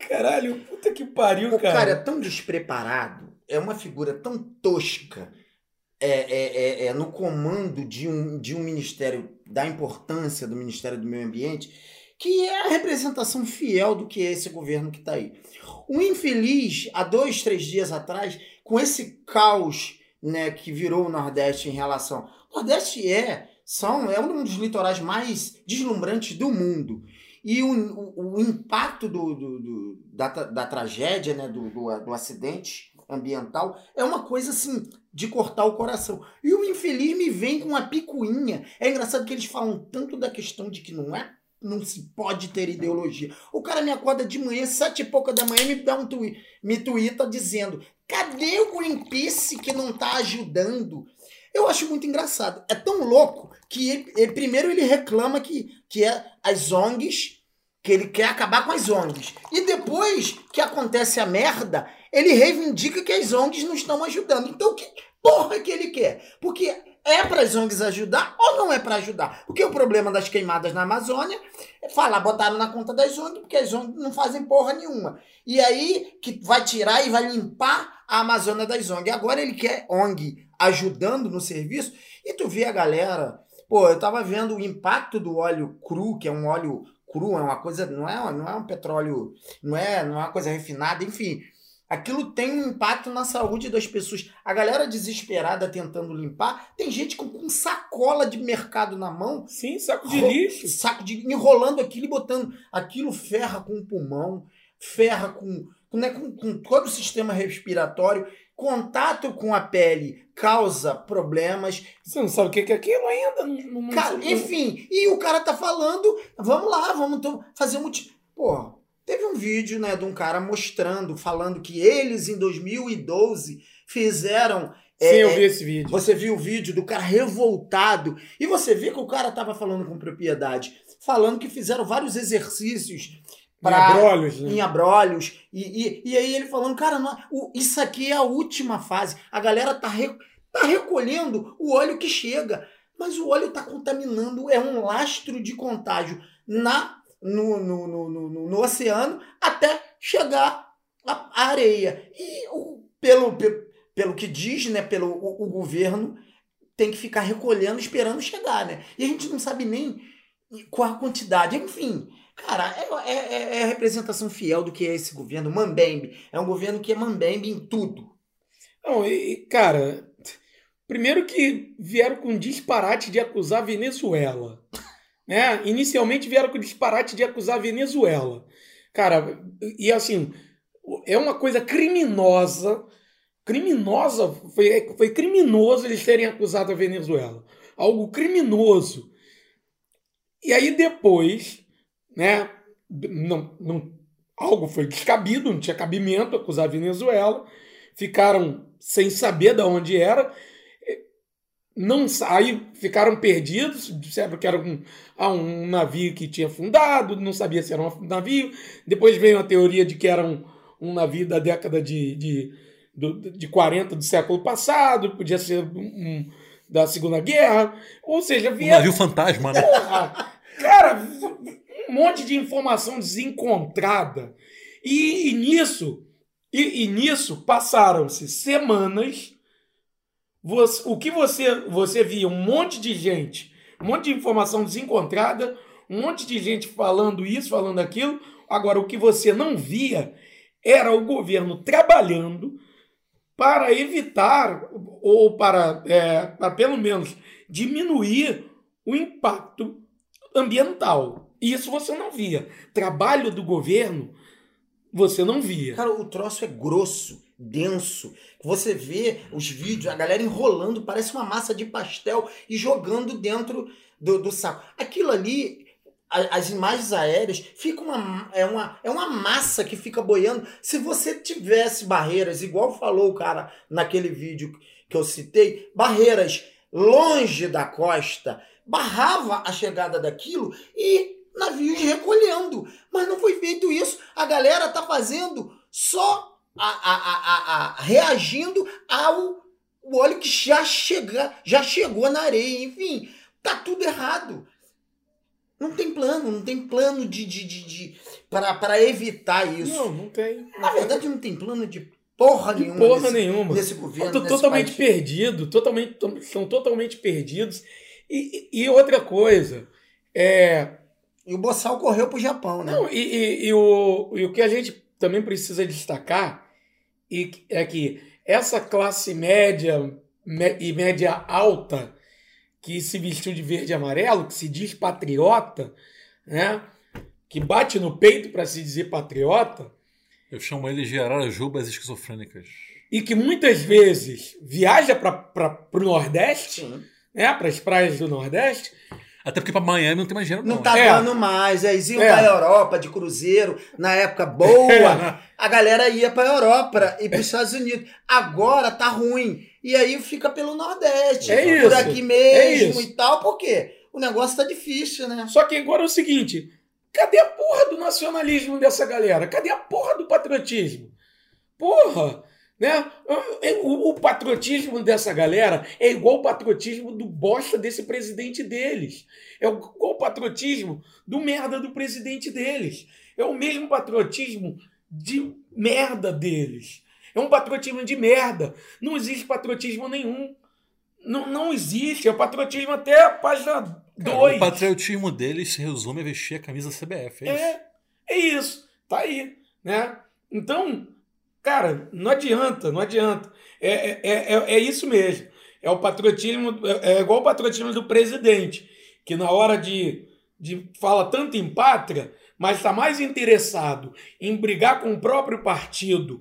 Caralho, puta que pariu, O cara é cara. tão despreparado, é uma figura tão tosca é, é, é, é, no comando de um, de um ministério, da importância do Ministério do Meio Ambiente, que é a representação fiel do que é esse governo que está aí. O infeliz, há dois, três dias atrás, com esse caos né, que virou o Nordeste em relação. O Nordeste é, são, é um dos litorais mais deslumbrantes do mundo. E o, o, o impacto do, do- do- da, da tragédia, né, do, do, do acidente ambiental, é uma coisa assim de cortar o coração. E o infeliz me vem com uma picuinha. É engraçado que eles falam tanto da questão de que não é. Não se pode ter ideologia. O cara me acorda de manhã, sete e pouca da manhã, me dá um tweet, me tuita dizendo: cadê o Greenpeace que não tá ajudando? Eu acho muito engraçado. É tão louco que ele, ele- primeiro ele reclama que, que é as ONGs, que ele quer acabar com as ONGs. E depois que acontece a merda, ele reivindica que as ONGs não estão ajudando. Então, que porra que ele quer? Porque é para as ONGs ajudar ou não é para ajudar? Porque o problema das queimadas na Amazônia é falar, botaram na conta das ONGs, porque as ONGs não fazem porra nenhuma. E aí que vai tirar e vai limpar a Amazônia das ONGs. Agora ele quer ONG ajudando no serviço. E tu vê a galera. Pô, eu tava vendo o impacto do óleo cru, que é um óleo cru, é uma coisa. Não é, não é um petróleo. Não é, não é uma coisa refinada, enfim. Aquilo tem um impacto na saúde das pessoas. A galera desesperada tentando limpar. Tem gente com, com sacola de mercado na mão Sim, saco de lixo. Saco de enrolando aquilo e botando. Aquilo ferra com o pulmão, ferra com, com, né, com, com todo o sistema respiratório. Contato com a pele causa problemas. Você não sabe o que é aquilo ainda? Não, não- Cara, não- enfim, e o cara tá falando, vamos lá, vamos fazer um. Pô, teve um vídeo, né, de um cara mostrando, falando que eles em 2012 fizeram. Sim, é, eu é, vi esse vídeo. você viu o vídeo do cara revoltado e você vê que o cara tava falando com propriedade, falando que fizeram vários exercícios Pra... pra, Abrolhos, né? em abrolhos e, e, e aí ele falando, cara, não, o- isso aqui é a última fase. A galera tá, re- tá recolhendo o óleo que chega, mas o óleo tá contaminando, é um lastro de contágio na no, no, no, no, no- no oceano até chegar à à areia. E o, pelo, pe- pelo que diz, né, pelo o, o governo tem que ficar recolhendo, esperando chegar, né? E a gente não sabe nem qual a quantidade. Enfim, cara, é, é- é a representação fiel do que é esse governo. Mambembe. É um governo que é mambembe em tudo. Não, e, cara, primeiro que vieram com disparate de acusar a Venezuela. Né? Inicialmente vieram com disparate de acusar a Venezuela. Cara, e assim, é uma coisa criminosa. Criminosa, foi, foi criminoso eles terem acusado a Venezuela. Algo criminoso. E aí depois, né? Não, não, algo foi descabido, não tinha cabimento acusar a Venezuela. Ficaram sem saber de onde era. Não aí ficaram perdidos, disseram que era um, ah, um navio que tinha fundado, não sabia se era um navio. Depois veio a teoria de que era um, um navio da década de, de, do- de 40 do século passado, podia ser um, um da Segunda Guerra. Ou seja, Um vieram navio fantasma, né? Porra! Cara, um monte de informação desencontrada. E, e nisso, e, e nisso passaram-se semanas. Você- o que você, você via um monte de gente, um monte de informação desencontrada, um monte de gente falando isso, falando aquilo. Agora, o que você não via era o governo trabalhando para evitar, ou para, é, para pelo menos diminuir o impacto ambiental. Isso você não via. Trabalho do governo, você não via. Cara, o troço é grosso, denso. Você vê os vídeos, a galera enrolando, parece uma massa de pastel e jogando dentro do, do saco. Aquilo ali, as imagens aéreas, fica uma, é, uma, é uma massa que fica boiando. Se você tivesse barreiras, igual falou o cara naquele vídeo que eu citei, barreiras longe da costa, barrava a chegada daquilo e navios recolhendo. Mas não foi feito isso. A galera tá fazendo só a, a, a, a- reagindo ao o óleo que já, chega, já chegou na areia. Enfim, tá tudo errado. Não tem plano, não tem plano de, de, de, de para evitar isso. Não, não tem. Não Na verdade, não tem plano de porra De nenhuma porra nesse, nenhuma. nesse governo. Tô nesse totalmente país. perdido, totalmente, to- são totalmente perdidos. E e outra coisa, é, E o Boçal correu pro Japão, né? Não, e, e- e o, e o que a gente também precisa destacar e é que essa classe média e média alta que se vestiu de verde e amarelo, que se diz patriota, né? que bate no peito para se dizer patriota, Eu chamo eles de ararajubas esquizofrênicas. e que muitas vezes viaja para o Nordeste, Sim. né? para as praias do Nordeste, Até porque pra Miami não tem mais dinheiro, Não não. tá É. dando mais. Eles iam É. pra Europa de cruzeiro na época boa. a galera ia pra Europa e pros Estados Unidos. Agora tá ruim. E aí fica pelo Nordeste. É por isso, aqui é mesmo e tal. Por quê? O negócio tá difícil, né? Só que agora é o seguinte: cadê a porra do nacionalismo dessa galera? Cadê a porra do patriotismo? Porra! Né? O, o patriotismo dessa galera é igual o patriotismo do bosta desse presidente deles. É igual o patriotismo do merda do presidente deles. É o mesmo patriotismo de merda deles. É um patriotismo de merda. Não existe patriotismo nenhum. Não, não existe. É o patriotismo até a página Cara, 2. o patriotismo deles se resume a vestir a camisa CBF. É, isso. É, é isso. Tá aí, né? Então, cara, não adianta, não adianta. É, é, é, é isso mesmo. É o patriotismo, é, é igual o patriotismo do presidente, que na hora de, de fala tanto em pátria, mas está mais interessado em brigar com o próprio partido,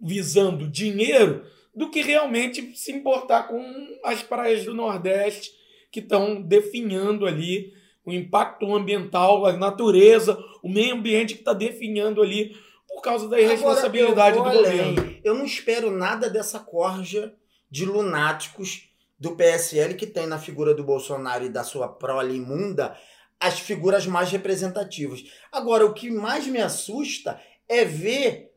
visando dinheiro, do que realmente se importar com as praias do Nordeste que estão definhando ali o impacto ambiental, a natureza, o meio ambiente que está definhando ali por causa da irresponsabilidade do Agora, vou governo. Eu não espero nada dessa corja de lunáticos do PSL que tem na figura do Bolsonaro e da sua prole imunda as figuras mais representativas. Agora, o que mais me assusta é ver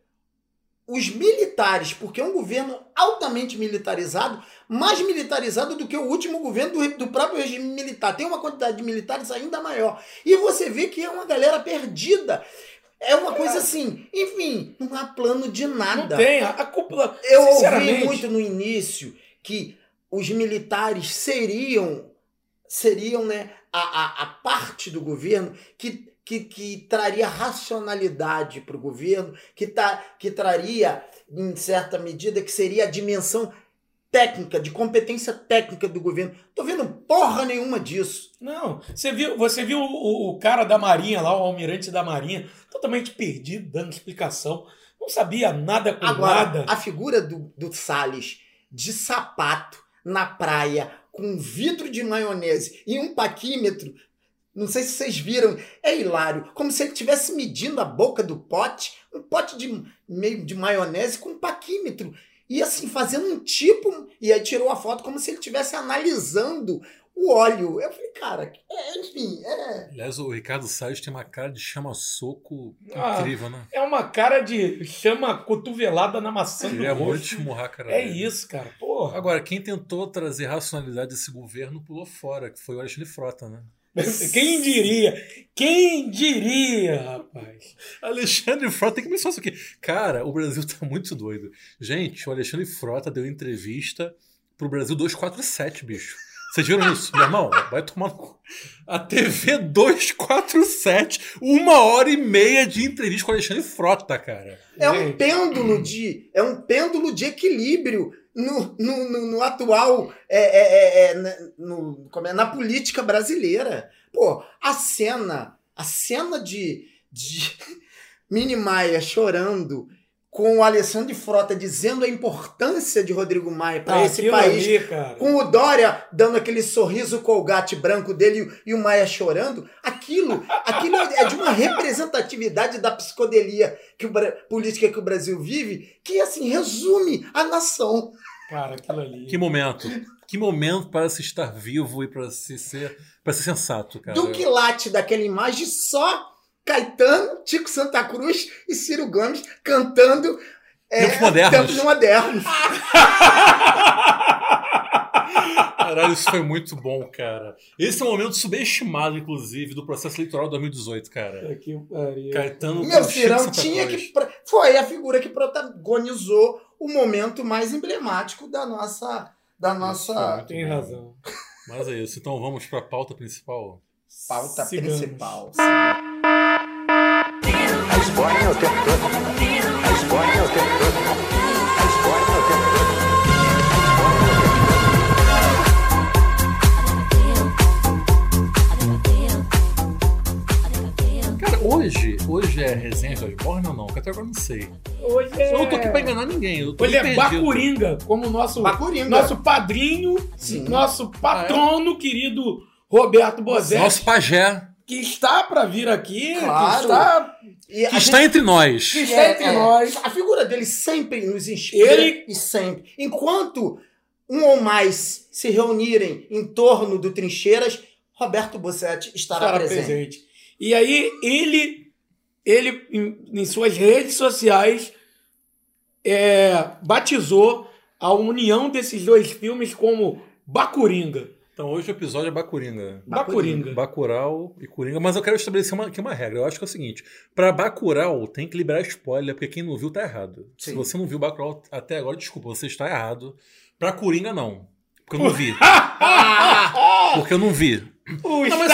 os militares, porque é um governo altamente militarizado, mais militarizado do que o último governo do, do próprio regime militar. Tem uma quantidade de militares ainda maior. E você vê que é uma galera perdida. É uma coisa assim, enfim, não há plano de Não nada. tem, a, cúpula. Eu ouvi muito no início que os militares seriam, seriam né, a, a, a parte do governo que, que, que traria racionalidade para o governo, que, tá, que traria, em certa medida, que seria a dimensão técnica, de competência técnica do governo. Tô vendo porra nenhuma disso. Não, você viu, você viu o, o cara da Marinha lá, o almirante da Marinha, totalmente perdido, dando explicação. Não sabia nada com Agora, nada. a figura do, do Salles de sapato na praia com um vidro de maionese e um paquímetro, não sei se vocês viram, é hilário. Como se ele estivesse medindo a boca do pote, um pote de meio de maionese com um paquímetro. E assim, fazendo um tipo, e aí tirou a foto como se ele estivesse analisando o óleo. Eu falei, cara, é, enfim, é. Aliás, o Ricardo Salles tem uma cara de chama-soco Ah, incrível, né? É uma cara de chama cotovelada na maçã do Ele é muito cara É dele. isso, cara. Porra. Agora, quem tentou trazer racionalidade desse governo pulou fora, que foi o Alexandre Frota, né? Quem diria? Quem diria, rapaz? Alexandre Frota tem que pensar isso aqui. Cara, o Brasil tá muito doido. Gente, o Alexandre Frota deu entrevista pro Brasil 247, bicho. Vocês viram isso? Meu irmão, vai tomar no cu. A TV 247, uma hora e meia de entrevista com o Alexandre Frota, cara. É um pêndulo de é um pêndulo de equilíbrio no, no, no, no atual é, é, é, é, no, como é, na política brasileira. Pô, a cena, a cena de, de Mini Maia chorando com o Alessandro Frota dizendo a importância de Rodrigo Maia para Ah, esse país, ali, cara. com o Dória dando aquele sorriso colgate branco dele e, o Maia chorando, aquilo, aquilo é de uma representatividade da psicodelia que o, política que o Brasil vive, que assim resume a nação. Cara, aquilo ali. Que momento. Que momento para se estar vivo e para se ser, para ser sensato, cara. Do quilate daquela imagem, só Caetano, Tico Santa Cruz e Ciro Gomes cantando Tempos modernos. Tempos modernos. Caralho, isso foi muito bom, cara. Esse é um momento subestimado, inclusive, do processo eleitoral de 2018, cara. Puta que pariu. Caetano Meu Santa tinha que. Foi a figura que protagonizou o momento mais emblemático da nossa. Da nossa Tem razão. Mas é isso. Então vamos para a pauta principal. pauta Sigamos. principal. A Espanha o tempo todo. A Espanha o tempo todo. A Espanha o tempo todo. Cara, hoje, hoje é resenha de Osborne ou não? Que até agora eu não sei. Hoje é... Eu não tô aqui pra enganar ninguém. Eu tô Hoje é. Bacuringa, como nosso, Bacuringa. nosso padrinho, Sim. nosso patrono, querido Roberto Bozetti, Nosso pajé. que está para vir aqui, Claro. que está E Que está entre nós. Que está entre nós. A figura dele sempre nos inspira Ele- e sempre. Enquanto um ou mais se reunirem em torno do Trincheiras, Roberto Bossetti estará, estará presente. presente. E aí ele, ele em, em suas redes sociais, é, batizou a união desses dois filmes como Bacuringa. Então hoje o episódio é Bacuringa. Bacuringa. Bacurau e Coringa, mas eu quero estabelecer uma, aqui uma regra. Eu acho que é o seguinte: pra Bacurau tem que liberar spoiler, porque quem não viu tá errado. Se Sim. você não viu Bacurau até agora, desculpa, você está errado. Pra Coringa, não. Porque eu não vi. porque eu não vi. O Não, mas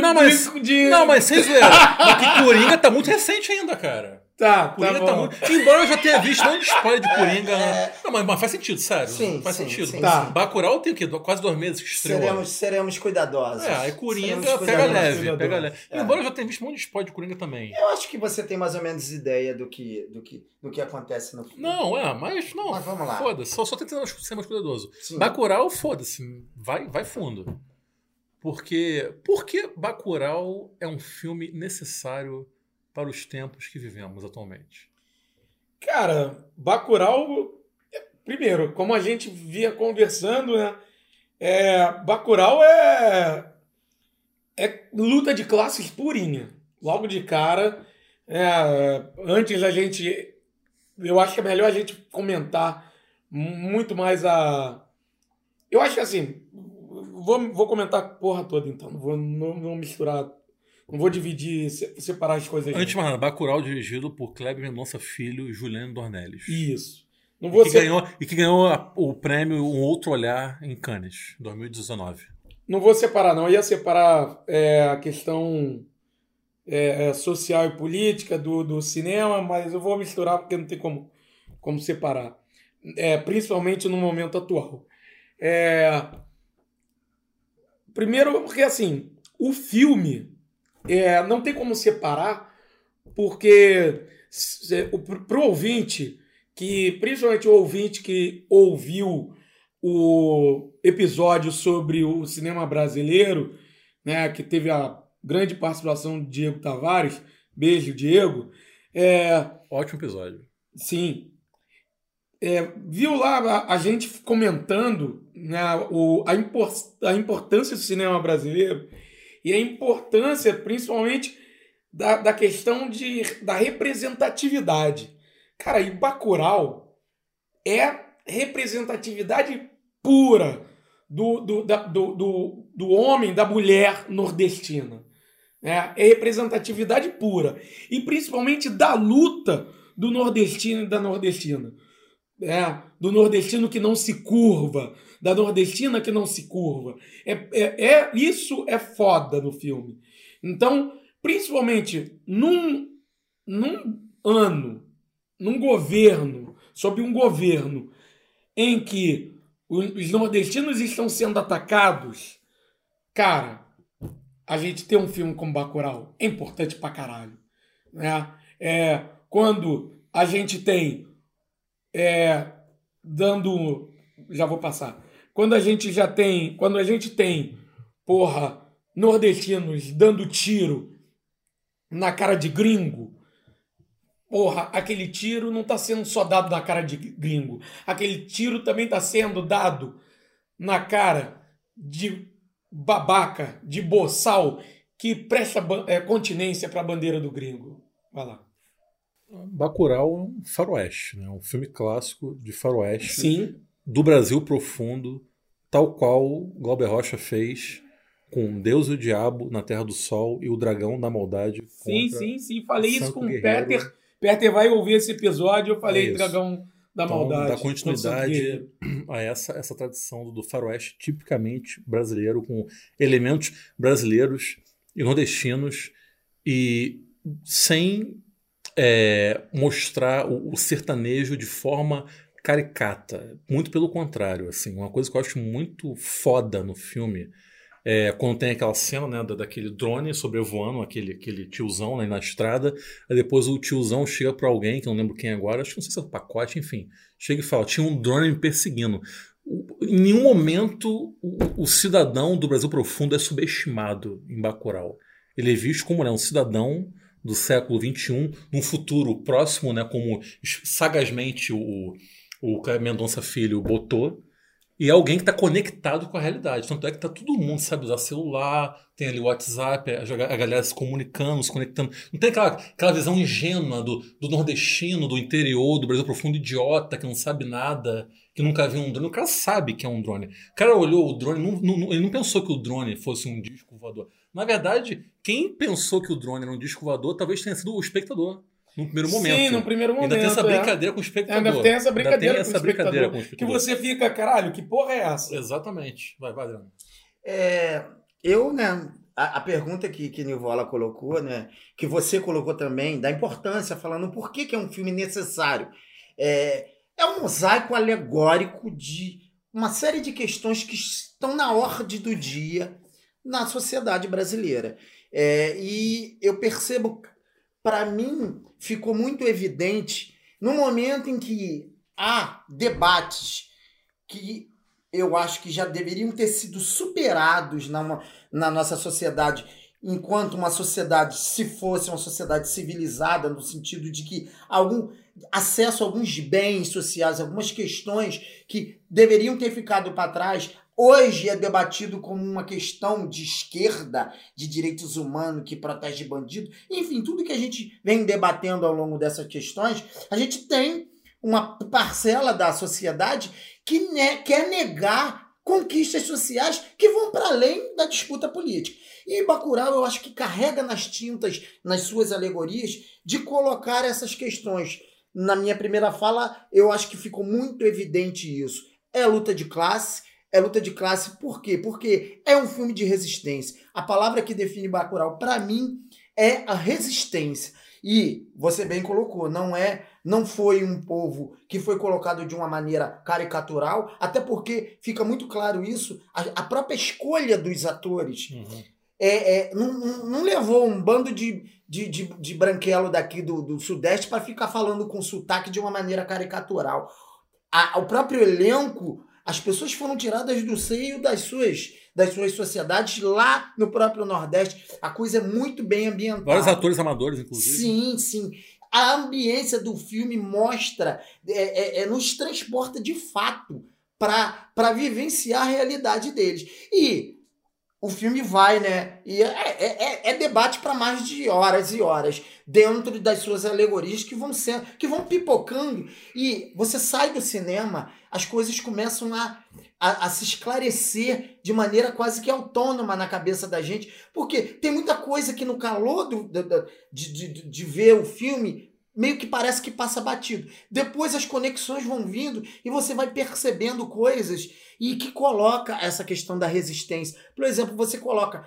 Não, mas- de- Não, mas sem zoeira. Porque Coringa tá muito recente ainda, cara. Tá, tá Coringa bom. tá, muito. Embora eu já tenha visto um monte de spoiler de Coringa. é. Não, mas, mas faz sentido, sério. Sim, faz sim, sentido. sim, Tá. sim. Bacurau tem o quê? Quase dois meses que estreou. Seremos, seremos cuidadosos. É, aí Coringa Seremos pega leve, pega leve. É. Embora eu já tenha visto um monte de spoiler de Coringa também. Eu acho que você tem mais ou menos ideia do que, do que, do que acontece no filme. Não, é, mas não. Mas vamos lá. Foda-se, só, só tentando ser mais cuidadoso. Sim. Bacurau, foda-se, vai, vai fundo. Porque, porque Bacurau é um filme necessário para os tempos que vivemos atualmente. Cara, Bacurau, primeiro, como a gente via conversando, né? É, Bacurau é, é luta de classes purinha. Logo de cara, é, antes da gente, eu acho que é melhor a gente comentar muito mais a. Eu acho que assim, vou, vou comentar a porra toda então, não vou não, não misturar, não vou dividir, se- separar as coisas. Antes de mais nada, Bacurau dirigido por Kleber Mendonça Filho e Juliano Dornelles. Isso. Não E vou que, ser- ganhou, e que ganhou o prêmio Um Outro Olhar em Cannes, 2019. Não vou separar, não. Eu ia separar é, a questão é, é, social e política do, do cinema, mas eu vou misturar porque não tem como, como separar. É, principalmente no momento atual. É, primeiro, porque assim, o filme é, não tem como separar, porque para o ouvinte, que principalmente o ouvinte que ouviu o episódio sobre o cinema brasileiro, né, que teve a grande participação de Diego Tavares, beijo Diego, é, Ótimo episódio. sim, É, viu lá a, a gente comentando né, o, a, impor- a importância do cinema brasileiro e a importância principalmente da, da questão de, da representatividade. Cara, e Bacurau é representatividade pura do, do, da- do, do, do homem, da mulher nordestina. né? É representatividade pura. E principalmente da luta do nordestino e da nordestina. É, do nordestino que não se curva, da nordestina que não se curva. É, é, é- isso é foda no filme. Então, principalmente num, num ano, num governo, sob um governo em que os nordestinos estão sendo atacados, cara, a gente ter um filme como Bacurau é importante pra caralho. Né? É, quando a gente tem é, dando. Já vou passar. Quando a gente já tem. Quando a gente tem, porra, nordestinos dando tiro na cara de gringo. Porra, aquele tiro não tá sendo só dado na cara de gringo. Aquele tiro também tá sendo dado na cara de babaca, de boçal, que presta é, continência pra bandeira do gringo. Vai lá. Bacurau é um faroeste, né? um filme clássico de faroeste Sim, do Brasil profundo, tal qual Glauber Rocha fez com Deus e o Diabo na Terra do Sol e o Dragão da Maldade. sim, sim, sim. Falei isso com o. Peter. Peter vai ouvir esse episódio. Eu falei É. Dragão da Então, Maldade. dá continuidade a essa, essa tradição do faroeste tipicamente brasileiro, com elementos brasileiros e nordestinos, e sem é, mostrar o, o sertanejo de forma caricata. Muito pelo contrário. Assim, uma coisa que eu acho muito foda no filme é quando tem aquela cena né, da- daquele drone sobrevoando aquele, aquele tiozão né, na estrada. Aí depois o tiozão chega pra alguém, que eu não lembro quem agora, acho que não sei se é o pacote, enfim. Chega e fala: tinha um drone me perseguindo. Em nenhum momento o, o cidadão do Brasil profundo é subestimado em Bacurau. Ele é visto como né, um cidadão do século XXI, num futuro próximo, né, como sagazmente o, o Mendonça Filho botou, e é alguém que está conectado com a realidade. Tanto é que tá todo mundo sabe usar celular, tem ali o WhatsApp, a, a galera se comunicando, se conectando. Não tem aquela, aquela visão ingênua do, do nordestino, do interior, do Brasil profundo, idiota, que não sabe nada, que nunca viu um drone. O cara sabe que é um drone. O cara olhou o drone, não, não, ele não pensou que o drone fosse um disco voador. Na verdade, quem pensou que o drone era um disco voador talvez tenha sido o espectador. No primeiro momento. Sim, no primeiro momento. Ainda tem essa é. brincadeira com o espectador. Ainda tem essa brincadeira, tem essa com, o brincadeira com o espectador. Que você fica, caralho, que porra é essa? Exatamente. Vai, vai, Adriano. É, eu, né, a, a pergunta que, que Nivola colocou, né, que você colocou também, da importância, falando por que, que é um filme necessário. É, é um mosaico alegórico de uma série de questões que estão na ordem do dia na sociedade brasileira. É, e eu percebo, para mim, ficou muito evidente no momento em que há debates que eu acho que já deveriam ter sido superados na, na nossa sociedade, enquanto uma sociedade, se fosse uma sociedade civilizada, no sentido de que algum acesso a alguns bens sociais, algumas questões que deveriam ter ficado para trás, hoje é debatido como uma questão de esquerda, de direitos humanos que protege bandido. Enfim, tudo que a gente vem debatendo ao longo dessas questões, a gente tem uma parcela da sociedade que ne quer negar conquistas sociais que vão para além da disputa política. E Bacurau, eu acho que carrega nas tintas, nas suas alegorias, de colocar essas questões. Na minha primeira fala, eu acho que ficou muito evidente isso. É luta de classe, é luta de classe por quê? Porque é um filme de resistência. A palavra que define Bacurau, para mim, é a resistência. E você bem colocou, não é, não foi um povo que foi colocado de uma maneira caricatural, até porque fica muito claro isso, a, a própria escolha dos atores. Uhum. É, é, não, não, não levou um bando de, de, de, de branquelo daqui do, do Sudeste para ficar falando com sotaque de uma maneira caricatural. A, o próprio elenco, as pessoas foram tiradas do seio das suas das suas sociedades lá no próprio Nordeste. A coisa é muito bem ambientada. Vários atores amadores, inclusive. Sim, sim. A ambiência do filme mostra, é, é, é nos transporta de fato para vivenciar a realidade deles. E o filme vai, né? E é, é, é, é debate para mais de horas e horas dentro das suas alegorias que vão sendo, que vão pipocando e você sai do cinema, as coisas começam a, a, a, se esclarecer de maneira quase que autônoma na cabeça da gente, porque tem muita coisa que no calor do, do, do de, de, de ver o filme meio que parece que passa batido. Depois as conexões vão vindo e você vai percebendo coisas e que coloca essa questão da resistência. Por exemplo, você coloca,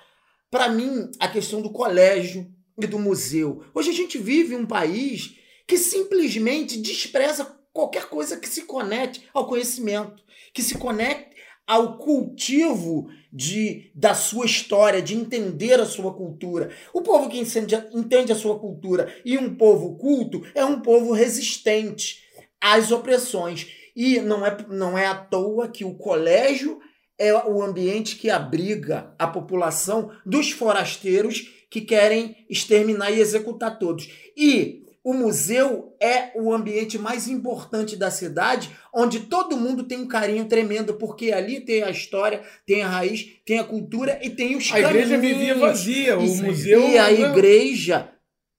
para mim, a questão do colégio e do museu. Hoje a gente vive um país que simplesmente despreza qualquer coisa que se conecte ao conhecimento, que se conecte ao cultivo de, da sua história, de entender a sua cultura. O povo que entende, a sua cultura e um povo culto é um povo resistente às opressões. E não é, não é à toa que o colégio é o ambiente que abriga a população dos forasteiros que querem exterminar e executar todos. E o museu é o ambiente mais importante da cidade, onde todo mundo tem um carinho tremendo, porque ali tem a história, tem a raiz, tem a cultura e tem os A igreja caminhos. vivia vazia, o E- museu... E a né? igreja,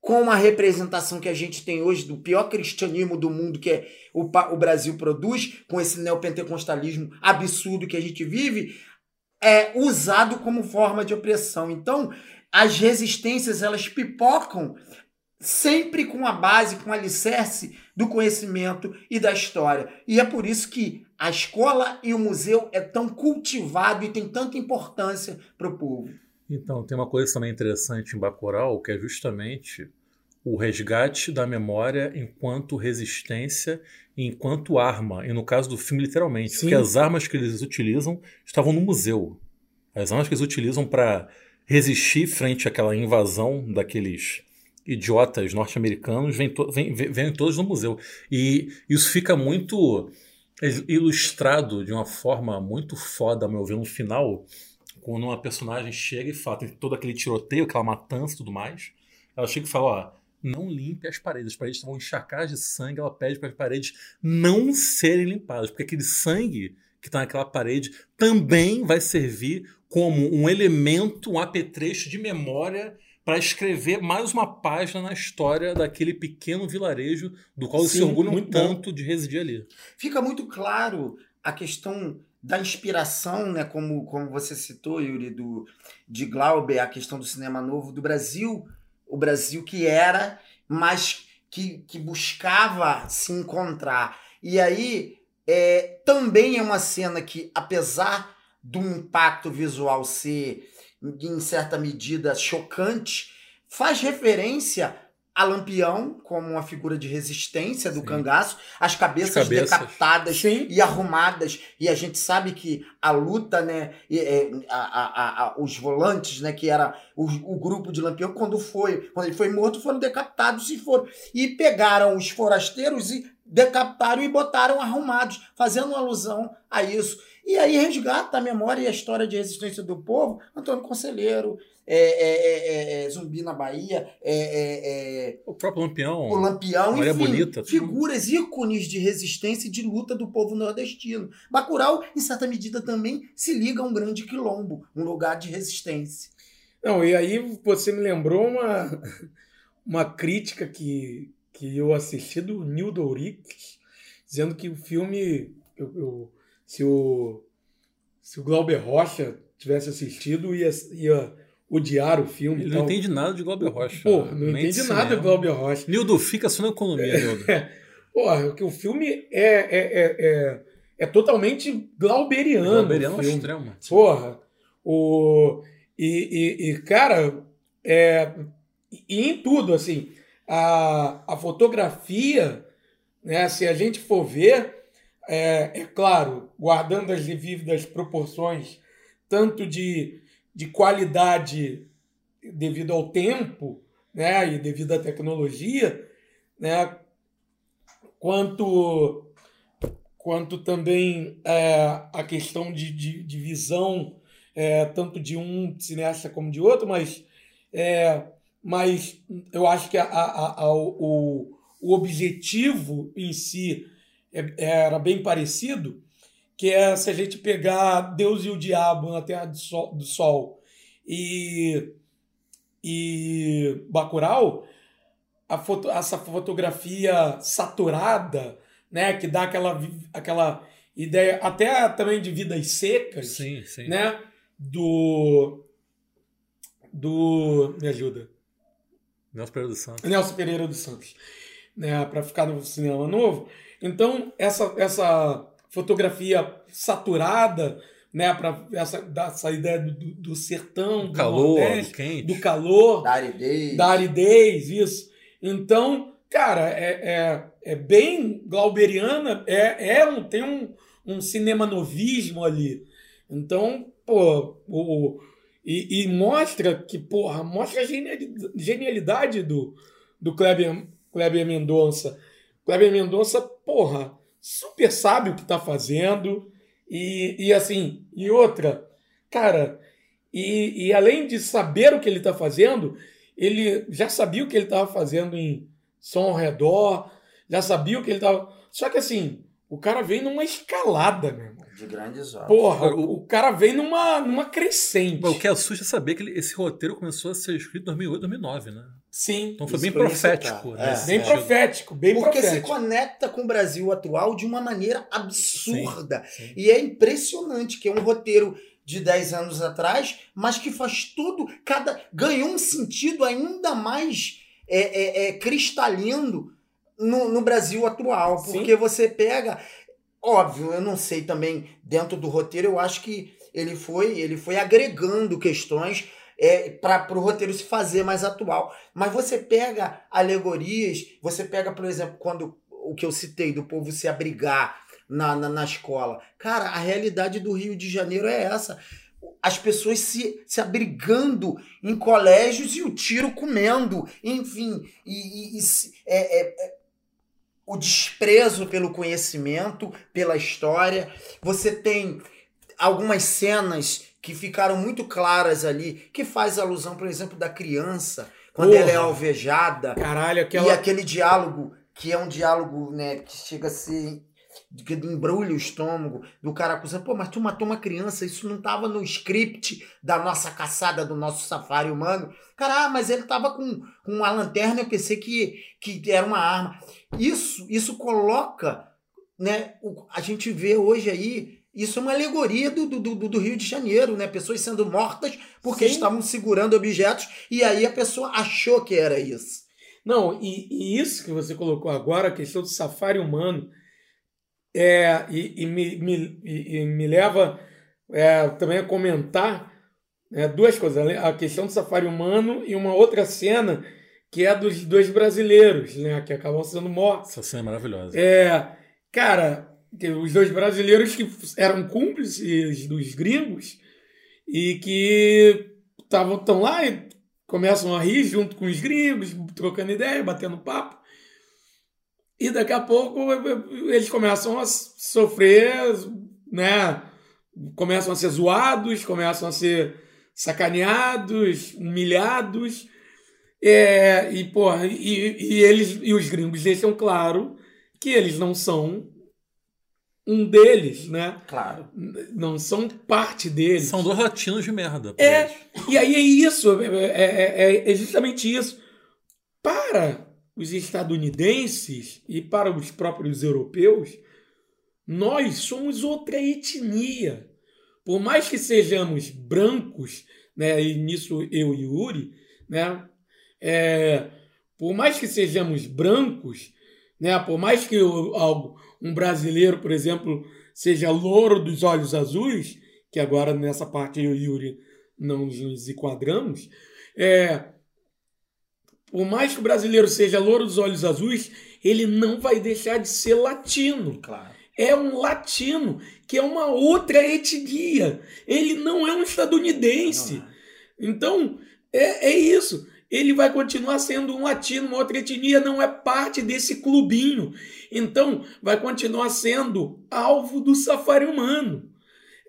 com a representação que a gente tem hoje do pior cristianismo do mundo que é o, o Brasil produz, com esse neopentecostalismo absurdo que a gente vive, é usado como forma de opressão. Então, as resistências, elas pipocam sempre com a base, com o alicerce do conhecimento e da história. E é por isso que a escola e o museu é tão cultivado e tem tanta importância para o povo. Então, tem uma coisa também interessante em Bacurau, que é justamente o resgate da memória enquanto resistência e enquanto arma. E no caso do filme, literalmente. Sim. Porque as armas que eles utilizam estavam no museu. As armas que eles utilizam para resistir frente àquela invasão daqueles idiotas norte-americanos vêm to todos no museu. E isso fica muito ilustrado de uma forma muito foda, ao meu ver, no final, quando uma personagem chega e fala, tem todo aquele tiroteio, aquela matança e tudo mais. ela chega e fala: ó, não limpe as paredes, as paredes vão encharcar de sangue. Ela pede para as paredes não serem limpadas, porque aquele sangue que está naquela parede também vai servir como um elemento, um apetrecho de memória para escrever mais uma página na história daquele pequeno vilarejo do qual Sim, se orgulham muito tanto de residir ali. Fica muito claro a questão da inspiração, né, como, como você citou, Yuri, do, de Glauber, a questão do cinema novo do Brasil, o Brasil que era, mas que, que buscava se encontrar. E aí, é, também é uma cena que, apesar do impacto visual ser, em certa medida, chocante, faz referência a Lampião como uma figura de resistência do Sim. cangaço, as cabeças, As cabeças. decapitadas Sim. e arrumadas, e a gente sabe que a luta, né, e, é, a- a- a- os volantes, né, que era o, o grupo de Lampião, quando foi, quando ele foi morto, foram decapitados e foram e pegaram os forasteiros e decapitaram e botaram arrumados, fazendo alusão a isso. E aí resgata a memória e a história de resistência do povo, Antônio Conselheiro, é, é, é, é, Zumbi na Bahia, é, é, é, O próprio Lampião. o Lampião, Maria enfim, Bonita, figuras, ícones de resistência e de luta do povo nordestino. Bacurau, em certa medida, também se liga a um grande quilombo, um lugar de resistência. Não, e aí você me lembrou uma, uma crítica que, que eu assisti do Nildo Ourix, dizendo que o filme, eu- eu- se, o, se o Glauber Rocha tivesse assistido, ia, ia odiar o filme. Ele não entende nada de Glauber Rocha. Porra, não de entende nada do Glauber Rocha. Nildo, fica só na economia, Nildo. Porra, que o filme é, é, é, é, é totalmente glauberiano. Glauberiano filme. extremo. Porra. O, e, e, e, cara, é, e em tudo, assim, a, a fotografia, né, se a gente for ver, é, é claro, guardando as devidas proporções, tanto de, de qualidade devido ao tempo, né, e devido à tecnologia, né, quanto quanto também é, a questão de, de, de visão é, tanto de um cineasta como de outro, mas é, mas eu acho que a, a, a, o, o objetivo em si era bem parecido, que é se a gente pegar Deus e o Diabo na Terra do Sol, do Sol e, e Bacurau, a foto, essa fotografia saturada, né, que dá aquela, aquela ideia até também de vidas secas, Sim, sim. né, do do me ajuda Nelson Pereira dos Santos. Nelson Pereira dos Santos, né, para ficar no cinema novo. Então essa essa fotografia saturada, né, para essa dessa ideia do, do, do sertão, Do do calor, Nordeste, do quente. do calor, Da aridez. da aridez, isso. Então, cara, é, é, é bem glauberiana, é, é um, tem um, um cinema novismo ali. Então, pô, o, e, e mostra que, porra, mostra a geniali- genialidade do, do Kleber, Kleber Mendonça. Kleber Mendonça, porra, super sabe o que tá fazendo. E, e assim, e outra, cara, e, e além de saber o que ele tá fazendo, ele já sabia o que ele estava fazendo em som ao redor, já sabia o que ele estava. Só que assim, o cara vem numa escalada, meu irmão. De grandes obras. Porra, O- o, o cara vem numa, numa crescente. O que assusta é saber que ele- esse roteiro começou a ser escrito em 2008, 2009, né? Sim. Então foi bem ia profético. né, É. Bem sentido. profético, bem Porque se profético. conecta com o Brasil atual de uma maneira absurda. Sim. E é impressionante que é um roteiro de 10 anos atrás, mas que faz tudo, cada ganhou um sentido ainda mais é, é, é, cristalino no, no Brasil atual. Sim. Porque você pega. Óbvio, eu não sei também, dentro do roteiro, eu acho que ele foi, ele foi agregando questões é, para o roteiro se fazer mais atual. Mas você pega alegorias, você pega, por exemplo, quando o que eu citei do povo se abrigar na, na, na escola. Cara, a realidade do Rio de Janeiro é essa. As pessoas se, se abrigando em colégios e o tiro comendo, enfim, e, e- e é- é- é o desprezo pelo conhecimento, pela história. Você tem algumas cenas que ficaram muito claras ali, que faz alusão, por exemplo, da criança. quando Porra. ela é alvejada. Caralho, E aquela. aquele diálogo, que é um diálogo, né, que chega a ser. que embrulha o estômago do cara acusando, pô, mas tu matou uma criança, isso não tava no script da nossa caçada, do nosso safari humano. Cara, ah, mas ele tava com, com uma lanterna, eu pensei que, que era uma arma. Isso, isso coloca, né, o- a gente vê hoje aí, isso é uma alegoria do, do, do, do Rio de Janeiro, né? Pessoas sendo mortas porque Sim. estavam segurando objetos e aí a pessoa achou que era isso. Não, e, e isso que você colocou agora, a questão do safari humano, é, e, e me, me, e- me leva é, também a comentar é, duas coisas. A questão do safari humano e uma outra cena que é dos dois brasileiros, né, que acabam sendo mortos. Essa cena é maravilhosa. É, cara, os dois brasileiros que eram cúmplices dos gringos e que estavam tão lá e começam a rir junto com os gringos, trocando ideia, batendo papo. E daqui a pouco eles começam a sofrer, né? Começam a ser zoados, começam a ser sacaneados, humilhados. É, e, porra, e, e eles e os gringos deixam claro que eles não são um deles, né? Claro. Não são parte deles. São dois latinos de merda. É, eles. e aí é isso, é, é- é- é justamente isso. Para os estadunidenses e para os próprios europeus, nós somos outra etnia. Por mais que sejamos brancos, né, e nisso eu e Yuri, né, é, por mais que sejamos brancos, né, por mais que o- algo, um brasileiro, por exemplo, seja louro dos olhos azuis, que agora nessa parte eu e Yuri não nos enquadramos, é, por mais que o brasileiro seja louro dos olhos azuis, ele não vai deixar de ser latino. Claro. É um latino, que é uma outra etnia. Ele não é um estadunidense. Então, é, é isso. Ele vai continuar sendo um latino, uma outra etnia, não é parte desse clubinho. Então, vai continuar sendo alvo do safari humano.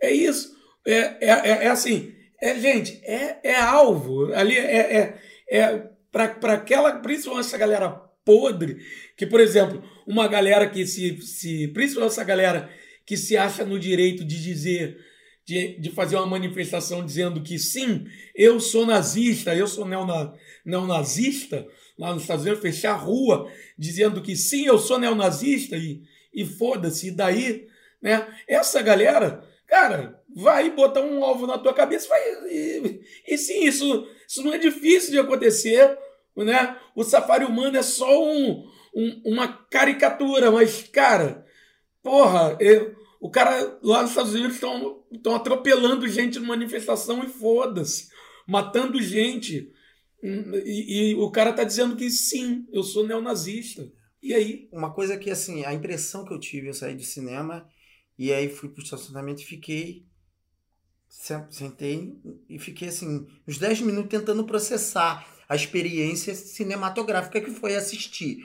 É isso. É, é, é- é assim, é, gente, é, é alvo. Ali é, é, é para aquela, principalmente essa galera podre, que, por exemplo, uma galera que se, se. Principalmente essa galera que se acha no direito de dizer. De, de fazer uma manifestação dizendo que sim, eu sou nazista, eu sou neona, neonazista, lá nos Estados Unidos, fechar a rua dizendo que sim, eu sou neonazista e, e foda-se, e daí, né? Essa galera, cara, vai botar um alvo na tua cabeça vai, e, e sim, isso, isso não é difícil de acontecer, né? O safari humano é só um, um- uma caricatura, mas, cara, porra, eu- o cara lá nos Estados Unidos estão atropelando gente numa manifestação e foda-se, matando gente. Hum, E, e o cara tá dizendo que sim, eu sou neonazista. E aí? Uma coisa que, assim, a impressão que eu tive, eu saí do cinema e aí fui pro estacionamento e fiquei. sen- Sentei e fiquei, assim, uns 10 minutos tentando processar a experiência cinematográfica que foi assistir.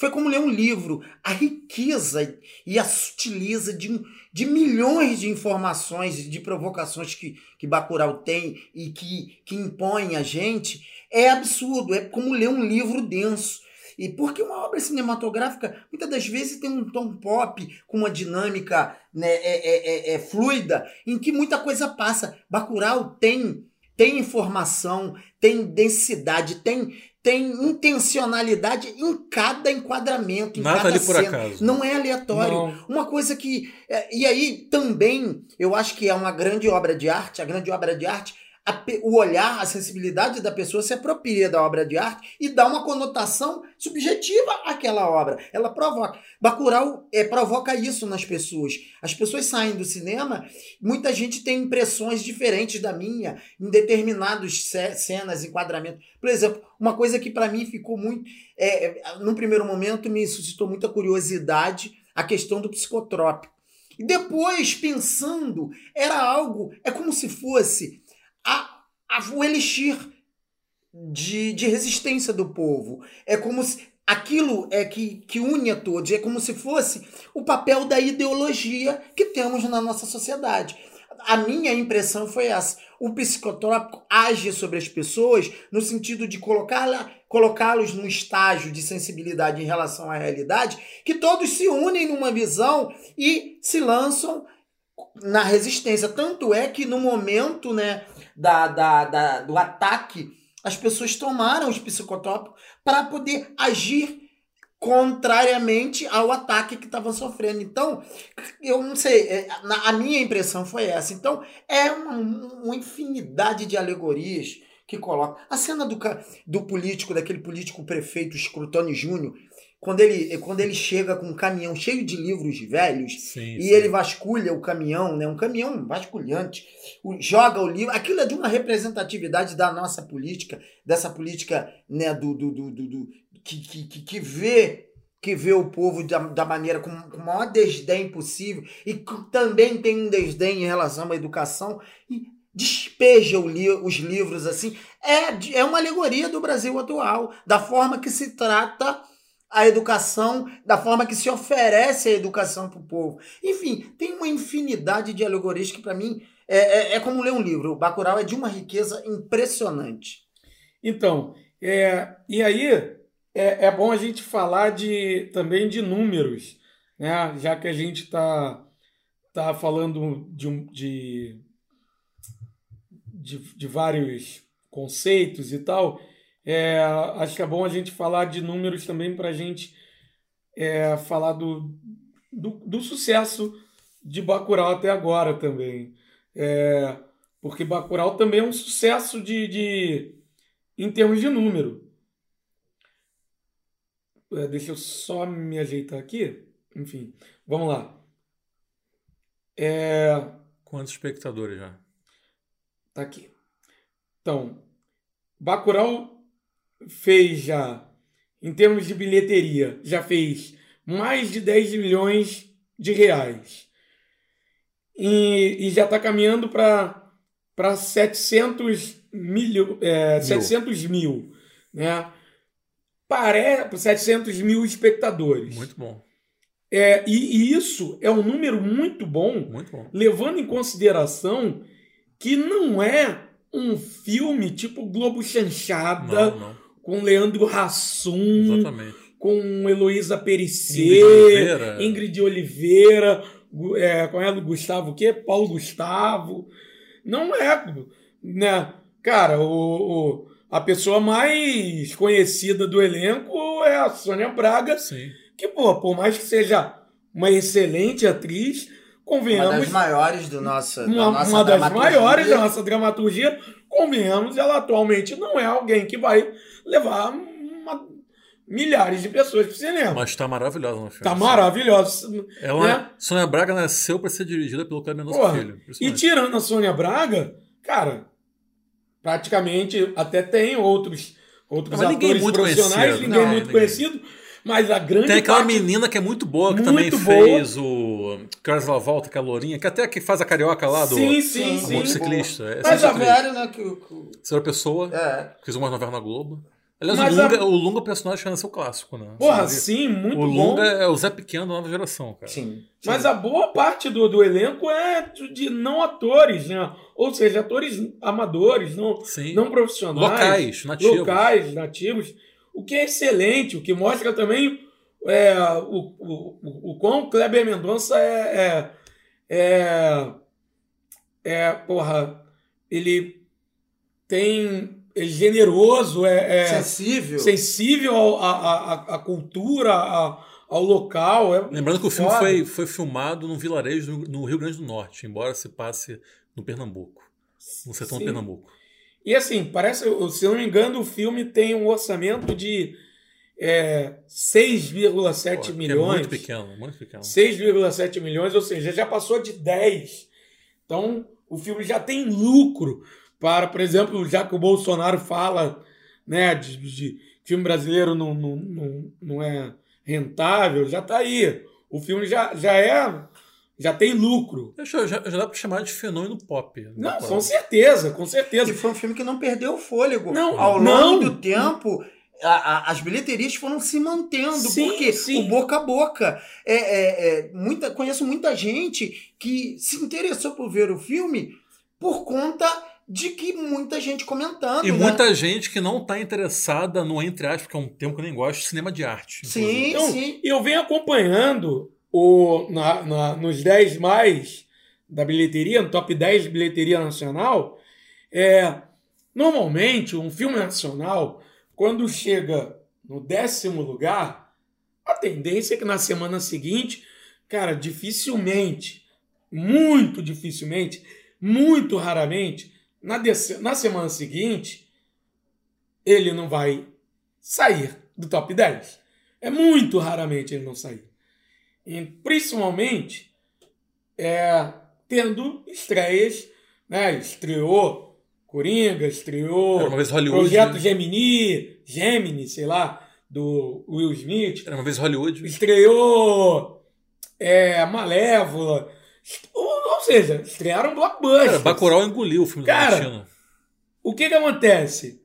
Foi como ler um livro. A riqueza e a sutileza de, de milhões de informações e de provocações que, que Bacurau tem e que, que impõem a gente é absurdo. É como ler um livro denso. E porque uma obra cinematográfica muitas das vezes tem um tom pop com uma dinâmica né, é, é, é- é fluida em que muita coisa passa. Bacurau tem tem informação, tem densidade, tem tem intencionalidade em cada enquadramento, em Nada cada ali por cena. acaso. Não é aleatório. Não. Uma coisa que. é, E aí também, eu acho que é uma grande obra de arte, a grande obra de arte, a o olhar, a sensibilidade da pessoa se apropria da obra de arte e dá uma conotação subjetiva àquela obra. Ela provoca. Bacurau é, provoca isso nas pessoas. As pessoas saem do cinema, muita gente tem impressões diferentes da minha em determinados ce- cenas, enquadramentos. Por exemplo, uma coisa que para mim ficou muito. É, é, num primeiro momento me suscitou muita curiosidade a questão do psicotrópico. E depois, pensando, era algo, é como se fosse a, a, o elixir de, de resistência do povo. É como se aquilo é que, que une a todos, é como se fosse o papel da ideologia que temos na nossa sociedade. a minha impressão foi essa. O psicotrópico age sobre as pessoas no sentido de colocá-la- colocá-los num estágio de sensibilidade em relação à realidade, que todos se unem numa visão e se lançam na resistência. Tanto é que no momento né, da, da, da- do ataque, as pessoas tomaram os psicotrópicos para poder agir contrariamente ao ataque que estavam sofrendo. Então, eu não sei, é, a minha impressão foi essa. Então, é uma, uma infinidade de alegorias que coloca. A cena do, do político, daquele político prefeito Scrutoni Júnior, quando ele, quando ele chega com um caminhão cheio de livros velhos, Sim, e sim. ele vasculha o caminhão, né? Um caminhão vasculhante, joga o livro. Aquilo é de uma representatividade da nossa política, dessa política, né? Do, do, do, do- que, que, que, vê que vê o povo da, da maneira com, com o maior desdém possível e que também tem um desdém em relação à educação e despeja o li- os livros assim. É, é uma alegoria do Brasil atual, da forma que se trata a educação, da forma que se oferece a educação para o povo. Enfim, tem uma infinidade de alegorias que, para mim, é, é, é como ler um livro. O Bacurau é de uma riqueza impressionante. Então, é, e aí é, é bom a gente falar de, também de números, né? já que a gente está tá falando de, de, de, de vários conceitos e tal. É, acho que é bom a gente falar de números também para a gente é, falar do, do, do sucesso de Bacurau até agora também. É, porque Bacurau também é um sucesso de, de em termos de número. É, deixa eu só me ajeitar aqui. Enfim, vamos lá. É, Quantos espectadores já? Tá aqui. Então, Bacurau fez já, em termos de bilheteria, já fez mais de 10 milhões de reais. E, e já está caminhando para 700 mil, é, Mil. 700 mil, né? Parece 700 mil espectadores. Muito bom, É, e, e isso é um número muito bom muito bom. levando em consideração que não é um filme tipo Globo Chanchada Não, não. Com Leandro Hassum, Exatamente. com Heloísa Perissé, Ingrid Oliveira. Ingrid Oliveira, é, com ela Gustavo o quê? Paulo Gustavo. Não é, né? Cara, o, o- a pessoa mais conhecida do elenco é a Sônia Braga, Sim. que, pô, por mais que seja uma excelente atriz, Uma convenhamos das maiores do nosso, da uma, nossa uma das maiores da nossa dramaturgia, convenhamos, ela atualmente não é alguém que vai levar uma- milhares de pessoas para o cinema. Mas tá maravilhosa no filme. Tá maravilhosa. Ela, né? Sônia Braga nasceu para ser dirigida pelo Cleber Mendonça Filho. E tirando a Sônia Braga, cara, praticamente até tem outros, outros Mas ninguém atores muito profissionais, conhecido. ninguém Não, muito ninguém. conhecido, mas a grande Tem aquela parte... menina que é muito boa, que Muito também boa. fez o. Horas ela volta, que é a Lourinha, que até que faz a carioca lá do. Sim, sim, Sim, motociclista. É, Mas a velho, né? Que, que, Terceira pessoa, é. fez uma novela na Globo. Aliás, Mas o, Lunga, a- o Lunga personagem que nasceu clássico, né? Porra, sim, muito o bom. Lunga é o Zé Pequeno da nova geração, cara. Sim. Mas a boa parte do, do elenco é de, de não atores, né? Ou seja, atores amadores, não, Sim. não profissionais. Locais, nativos. Locais, nativos. O que é excelente, o que mostra também é, o, o, o, o quão o Kleber Mendonça é, é, é, é. Porra, ele tem. É generoso, é, é Sensível. sensível ao- à à- à cultura, à- ao local. É Lembrando que o filme foi, foi filmado num vilarejo no, no Rio Grande do Norte, embora se passe no Pernambuco. No sertão Sim. do Pernambuco. E assim, parece, se eu não me engano, o filme tem um orçamento de é, 6,7 Pô, que milhões. É muito pequeno, muito pequeno. 6,7 milhões, ou seja, já passou de 10. Então, o filme já tem lucro para, por exemplo, já que o Bolsonaro fala né, de, de filme brasileiro não, não, não, não é rentável, já está aí. O filme já, já é. Já tem lucro. Já, já, já dá pra chamar de fenômeno pop. Não, com certeza, com certeza. E foi um filme que não perdeu o fôlego. Não, Ao longo não. do tempo, a- a- as bilheterias foram se mantendo, Sim, porque sim. o boca a boca. É, é- é, muita, conheço muita gente que se interessou por ver o filme por conta de que muita gente comentando. E né? muita gente que não tá interessada no, entre aspas, que é um termo que eu nem gosto, cinema de arte. Sim, Então, sim. E eu venho acompanhando o, na, na- nos 10 mais da bilheteria, no top 10 de bilheteria nacional. É, normalmente, um filme nacional, quando chega no décimo lugar, a tendência é que na semana seguinte, cara, dificilmente, muito dificilmente, muito raramente, na, na semana seguinte, ele não vai sair do top 10. É muito raramente ele não sair. E, principalmente é, tendo estreias, né? Estreou Coringa, estreou Era uma vez Hollywood. Projeto Gemini, Gemini, sei lá, do Will Smith. Era uma vez Hollywood. Estreou é, Malévola. Ou, ou seja, estrearam blockbusters. Cara, Bacurau engoliu o filme Cara, do Tarantino. O que que acontece?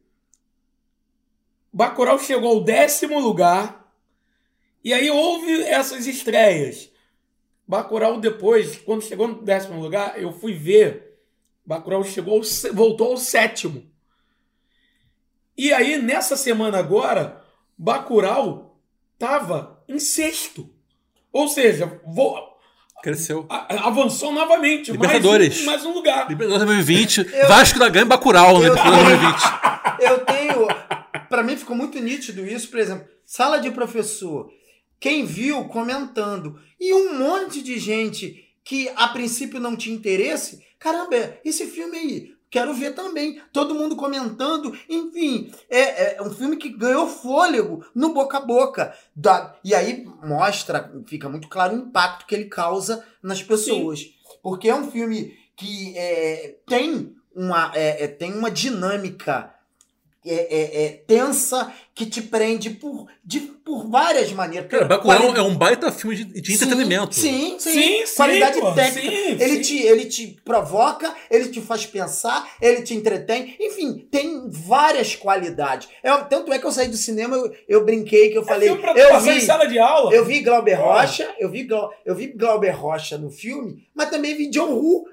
Bacurau chegou ao décimo lugar e aí houve essas estreias. Bacurau depois, quando chegou no décimo lugar, eu fui ver. Bacurau chegou, voltou ao sétimo. E aí, nessa semana agora, Bacurau tava em sexto. Ou seja, vo- Cresceu. a- avançou novamente. mais Libertadores. um- mais um lugar. Libertadores 2020, Eu- Vasco da Gama e Bacurau no Eu- Libertadores 2020. Eu tenho. Pra mim ficou muito nítido isso, por exemplo, sala de professor. Quem viu comentando. E um monte de gente que a princípio não tinha interesse. Caramba, esse filme aí, quero ver também. Todo mundo comentando. Enfim, é, é um filme que ganhou fôlego no boca a boca. Da- e aí mostra, fica muito claro o impacto que ele causa nas pessoas. Porque é um filme que é, tem, uma, é, é, tem uma dinâmica é, é, é, tensa que te prende por, de, por várias maneiras. Cara, Bacurau quali- é um baita filme de, de Sim, entretenimento. Sim, sim. Sim, sim, Qualidade pô, técnica. sim, ele, sim. Te, ele te provoca, ele te faz pensar, ele te entretém. Enfim, tem várias qualidades. É, tanto é que eu saí do cinema, eu, eu brinquei, que eu falei. É pra tu eu vi, em sala de aula. eu vi Glauber. Rocha, eu vi, Glau- eu vi Glauber Rocha no filme, mas também vi John Woo,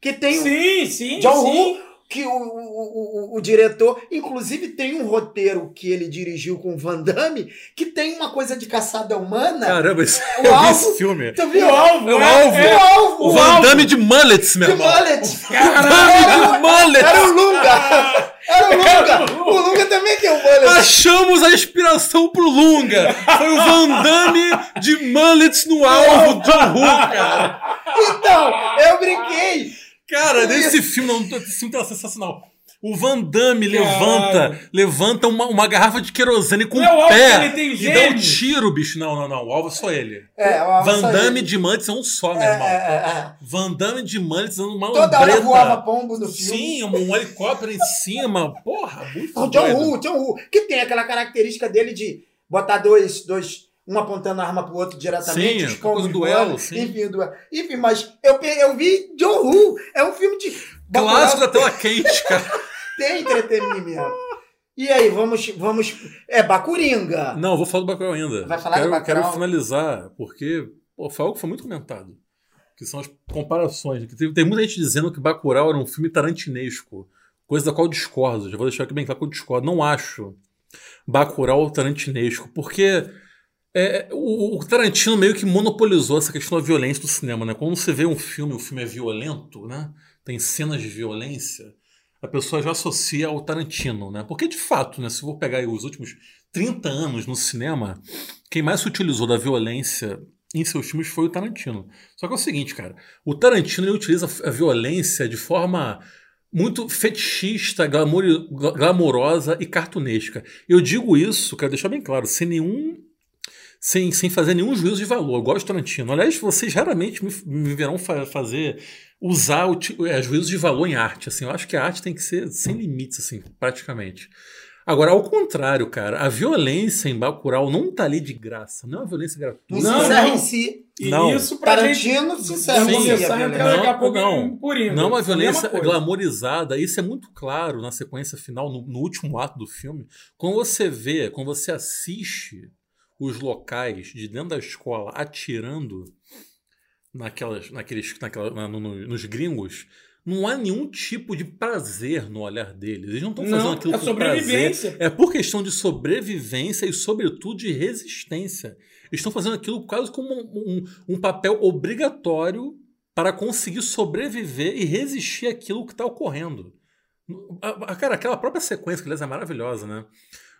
que tem um Sim, sim, John sim. Woo, que o, o, o, o diretor, inclusive tem um roteiro que ele dirigiu com o Van Damme, que tem uma coisa de caçada humana. Caramba, esse, O eu vi alvo- esse filme. Tu viu? O alvo, É o é- alvo. é- O alvo! O Van Damme de mullets, meu de irmão. mullet! Caralho, de mullets! Era o Lunga! Era o Lunga! O Lunga também tem um mullet! Achamos a inspiração pro Lunga. Foi o Van Damme de mullets no alvo do Hulk, cara. Então, eu brinquei! Cara, nesse filme, não, esse filme tá sensacional. O Van Damme levanta, levanta uma, uma garrafa de querosene com Não é o o alvo pé ele tem e dá um gêmeos. tiro, bicho. Não, não, não. O alvo é só ele. É, o alvo Van só Damme de mullets é um só, meu É, irmão. é, é, é. Van Damme de mullets dando uma Toda hora voava pombo no filme. Sim, um, um helicóptero em cima. Porra, muito O John doido. Woo, John Woo, que tem aquela característica dele de botar dois, dois um apontando a arma pro outro diretamente, Sim, os combos duelo, sim. enfim, duelo. Enfim, mas eu, eu vi John Woo, é um filme de... Clássico da tela quente, cara. Tem entretenimento. E aí, vamos, vamos... É Bacuringa. Não, vou falar do Bacurau ainda. Vai falar quero, do Bacurau? Quero finalizar, porque pô, foi algo que foi muito comentado. Que são as comparações. Que tem, tem muita gente dizendo que Bacurau era um filme tarantinesco. Coisa da qual eu discordo. Já vou deixar aqui bem claro que eu discordo. Não acho Bacurau tarantinesco. Porque é, o, o Tarantino meio que monopolizou essa questão da violência do cinema. Né? Quando você vê um filme, o filme é violento, né? tem cenas de violência, a pessoa já associa ao Tarantino. Né? Porque, de fato, né, se eu vou pegar os últimos 30 anos no cinema, quem mais se utilizou da violência em seus filmes foi o Tarantino. Só que é o seguinte, cara, o Tarantino ele utiliza a violência de forma muito fetichista, glamour- glamourosa e cartunesca. Eu digo isso, quero deixar bem claro, sem nenhum sem, sem fazer nenhum juízo de valor. Eu gosto de Tarantino. Aliás, vocês raramente me, me verão fa- fazer usar o, é, juízo de valor em arte. Assim, eu acho que a arte tem que ser sem limites, assim, praticamente. Agora, ao contrário, cara, a violência em Bacurau não tá ali de graça. Não é uma violência gratuita. Não, Não, se encerra não. em si. E Não. isso pra gente Tarantino se encerra vamos em si. começar a entrar daqui a pouco Não. Não, uma É a mesma violência glamorizada. Isso é muito claro na sequência final, no, no último ato do filme. Quando você vê, quando você assiste os locais de dentro da escola atirando naquelas, naqueles, naquela, na- no- no- nos gringos, não há nenhum tipo de prazer no olhar deles. Eles não estão fazendo aquilo é por prazer. sobrevivência. É por questão de sobrevivência e, sobretudo, de resistência. Eles estão fazendo aquilo quase como um, um- um papel obrigatório para conseguir sobreviver e resistir àquilo que está ocorrendo. A- a- Cara, aquela própria sequência, que aliás é maravilhosa, né?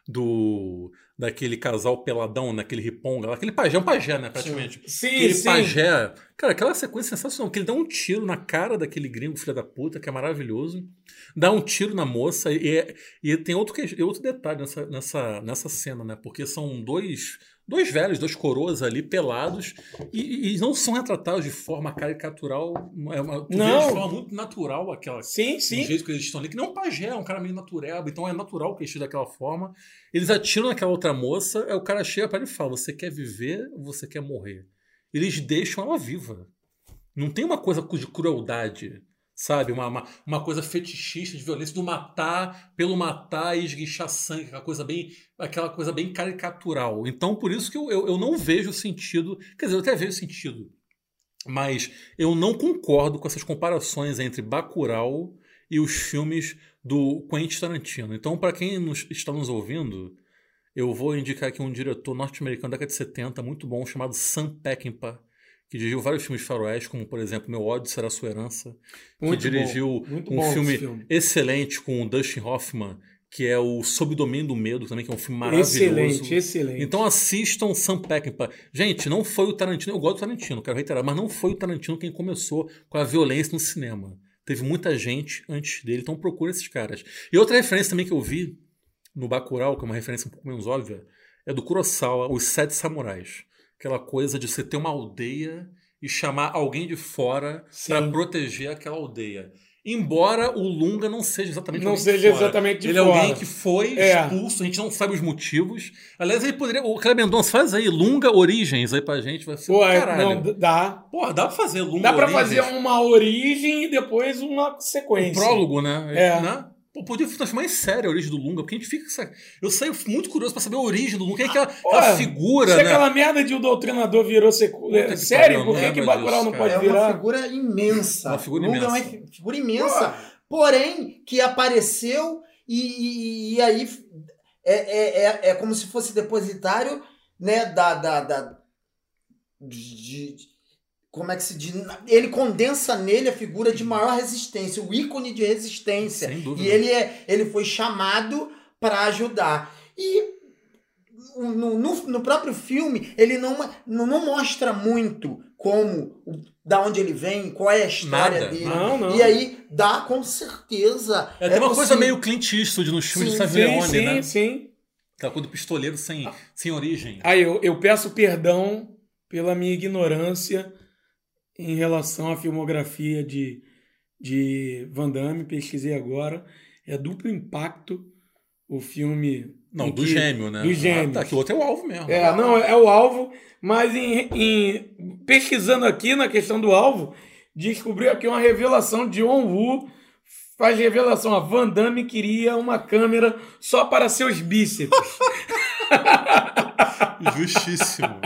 Do, daquele casal peladão naquele riponga, aquele pajé, um pajé, né, praticamente. Sim, Aquele sim. pajé. Cara, aquela sequência é sensacional, que ele dá um tiro na cara daquele gringo, filho da puta, que é maravilhoso. Dá um tiro na moça, e, é- e tem outro, outro detalhe nessa, nessa, nessa cena, né? Porque são dois, dois velhos, dois coroas ali, pelados, e, e não são retratados de forma caricatural. É uma, Não. de forma muito natural aquela. Sim, Do sim. jeito que eles estão ali, que não é um pajé, é um cara meio natureba, então é natural que eles estejam daquela forma. Eles atiram naquela outra moça, aí o cara chega para ele e fala: Você quer viver ou você quer morrer? Eles deixam ela viva. Não tem uma coisa de crueldade, sabe? Uma, uma, uma coisa fetichista de violência, do matar pelo matar e esguichar sangue, aquela coisa bem, aquela coisa bem caricatural. Então, por isso que eu, eu, eu não vejo sentido. Quer dizer, eu até vejo sentido. Mas eu não concordo com essas comparações entre Bacurau e os filmes do Quentin Tarantino. Então, para quem nos, está nos ouvindo, eu vou indicar aqui um diretor norte-americano da década de 70, muito bom, chamado Sam Peckinpah, que dirigiu vários filmes de faroeste, como, por exemplo, Meu ódio será sua herança, Muito que dirigiu um filme, filme. excelente com o Dustin Hoffman, que é o Sob o Domínio do Medo, também, que é um filme maravilhoso. Excelente, excelente. Então assistam Sam Peckinpah. Gente, não foi o Tarantino, eu gosto do Tarantino, quero reiterar, mas não foi o Tarantino quem começou com a violência no cinema. Teve muita gente antes dele, então procura esses caras. E outra referência também que eu vi no Bacurau, que é uma referência um pouco menos óbvia, é do Kurosawa, Os Sete Samurais. Aquela coisa de você ter uma aldeia e chamar alguém de fora para proteger aquela aldeia. Embora o Lunga não seja exatamente Não seja fora. exatamente de Ele é fora. alguém que foi É. expulso, a gente não sabe os motivos. Aliás, ele poderia. O Kleber Mendonça faz aí Lunga Origens aí pra gente, vai ser Pô, é, caralho. não, dá. Porra, dá pra fazer Lunga Dá pra Origens. fazer uma origem e depois uma Um sequência. prólogo, né? É. Né? Pô, podia transformar em série a origem do Lunga, porque a gente fica. Eu saio muito curioso pra saber a origem do Lunga. Quem é aquela, Pô, aquela figura, Se né? aquela merda de o doutrinador virou secu... Sério? pariu, Por que, que lembro Bacurau não pode É virar? uma figura imensa. Uma figura Lunga imensa. É uma fi- figura imensa. Porém, que apareceu e, e- e aí é, é, é, é como se fosse depositário né, da. da, da de, de- como é que se diz? Ele condensa nele a figura de maior resistência, o ícone de resistência. Sem dúvida. E ele, é, ele foi chamado para ajudar. E no, no, no próprio filme, ele não, não, não mostra muito como, da onde ele vem, qual é a história Nada, dele. Não, não. E aí dá com certeza. É, tem uma coisa possível. meio Clint Eastwood nos filmes Sim, de Savio Sim, Leone, sim, né? sim. Aquela coisa do pistoleiro sem, sem origem. Aí eu, eu peço perdão pela minha ignorância em relação à filmografia de, de Van Damme, pesquisei agora. É duplo impacto o filme. Não, do que- gêmeo, né? Do gêmeo. Ah, tá, o outro é o alvo mesmo. É, não, é o alvo, mas em, em- pesquisando aqui na questão do alvo, descobri aqui uma revelação de John Woo. Faz revelação, a Van Damme queria uma câmera só para seus bíceps. Justíssimo.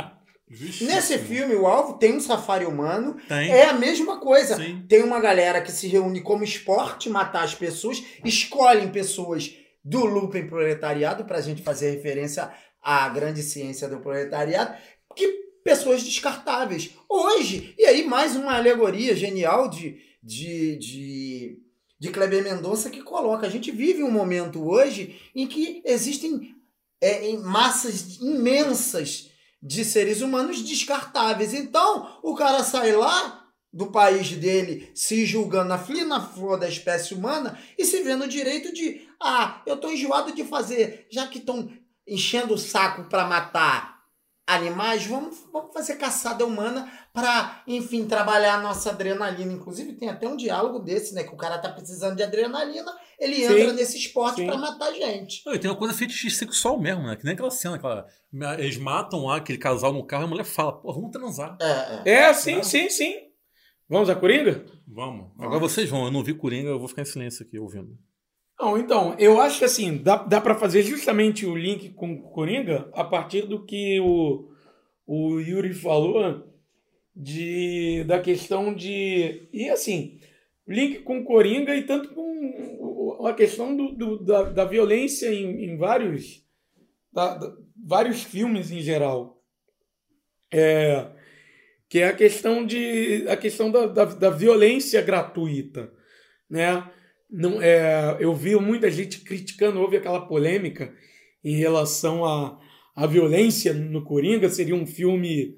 Justíssimo. Nesse filme, o alvo tem um safari humano. Tem. É a mesma coisa. Sim. Tem uma galera que se reúne como esporte, matar as pessoas, escolhem pessoas do Lupin Proletariado, pra gente fazer referência à grande ciência do proletariado, que pessoas descartáveis. Hoje, e aí mais uma alegoria genial de, de, de, de Kleber Mendonça que coloca, a gente vive um momento hoje em que existem é, em massas imensas de seres humanos descartáveis. Então, o cara sai lá do país dele se julgando na fina flor da espécie humana e se vendo o direito de, ah, eu tô enjoado de fazer, já que estão enchendo o saco para matar animais, vamos, vamos fazer caçada humana para, enfim, trabalhar a nossa adrenalina. Inclusive, tem até um diálogo desse, né? Que o cara tá precisando de adrenalina, ele Sim. entra nesse esporte para matar gente. Não, e tem uma coisa fetiche sexual mesmo, né? Que nem aquela cena, aquela... eles matam lá aquele casal no carro e a mulher fala, pô, vamos transar. É, é. É, sim, Não. sim, sim. Vamos a Coringa? Vamos. Agora vocês vão, eu não vi Coringa, eu vou ficar em silêncio aqui ouvindo. Não, então, eu acho que assim, dá, dá para fazer justamente o link com o Coringa a partir do que o, o Yuri falou de, da questão de. E assim, link com Coringa e tanto com a questão do, do- da, da violência em, em vários, da- da- vários filmes em geral. É, que é a questão de a questão da, da, da violência gratuita, né? Não, é, eu vi muita gente criticando, houve aquela polêmica em relação à, à violência no Coringa, seria um filme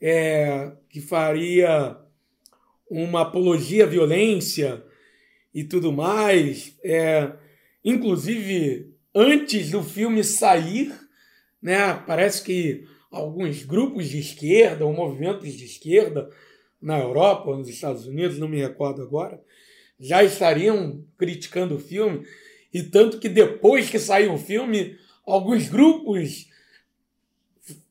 é, que faria uma apologia à violência e tudo mais. É, inclusive, antes do filme sair, né, parece que alguns grupos de esquerda ou movimentos de esquerda na Europa nos Estados Unidos, não me recordo agora, já estariam criticando o filme, e tanto que depois que saiu o filme, alguns grupos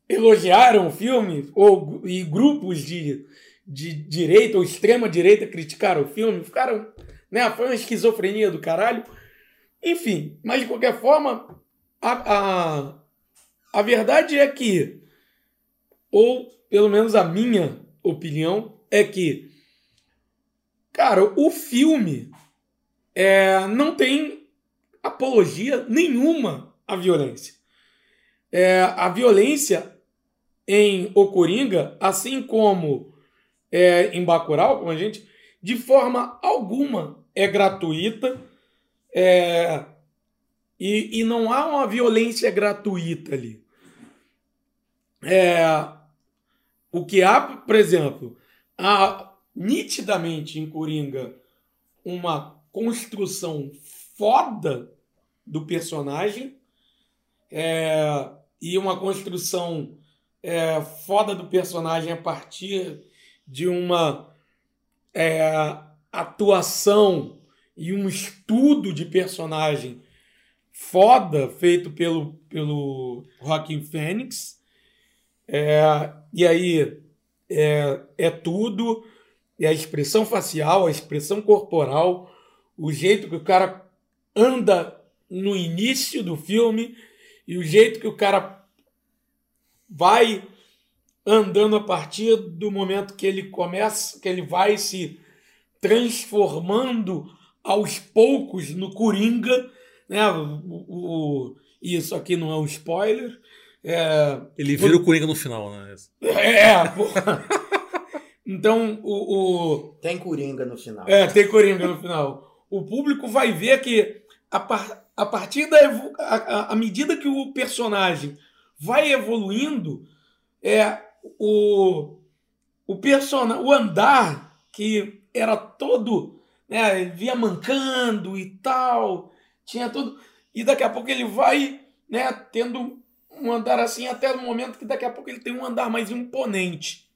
elogiaram o filme, ou, e grupos de, de direita ou extrema direita criticaram o filme, ficaram. Né, foi uma esquizofrenia do caralho. Enfim, mas de qualquer forma, a, a, a verdade é que, ou pelo menos a minha opinião, é que Cara, o filme é, não tem apologia nenhuma à violência. É, a violência em O Coringa, assim como é, em Bacurau, como a gente, de forma alguma é gratuita é, e, e não há uma violência gratuita ali. É, o que há, por exemplo, há nitidamente em Coringa uma construção foda do personagem é, e uma construção é, foda do personagem a partir de uma é, atuação e um estudo de personagem foda feito pelo, pelo Joaquim Fênix. É, e aí é, é tudo é a expressão facial, a expressão corporal, o jeito que o cara anda no início do filme e o jeito que o cara vai andando a partir do momento que ele começa, que ele vai se transformando aos poucos no Coringa, né? O, o- isso aqui não é um spoiler. É, Ele vira o Coringa no final, né? é porra. Então, o, o, Tem Coringa no final. é, tem Coringa no final. O público vai ver que a, par- a partir da a, a- à medida que o personagem vai evoluindo, é o o persona, o andar que era todo, né, via mancando e tal, tinha tudo, e daqui a pouco ele vai, né, tendo um andar assim até o momento que daqui a pouco ele tem um andar mais imponente.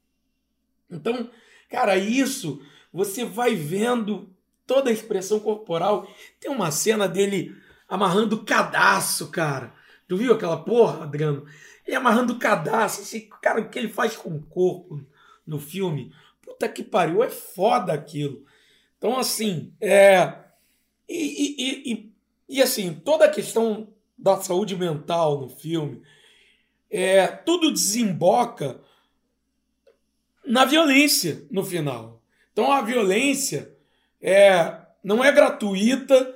Então, cara, isso você vai vendo toda a expressão corporal. Tem uma cena dele amarrando o cara. Tu viu aquela porra, Adriano? Ele amarrando o cadastro. Esse cara, o que ele faz com o corpo no filme? Puta que pariu, é foda aquilo. Então, assim, é. E, e, e, e, assim, toda a questão da saúde mental no filme, é, tudo desemboca na violência no final. Então a violência é, não é gratuita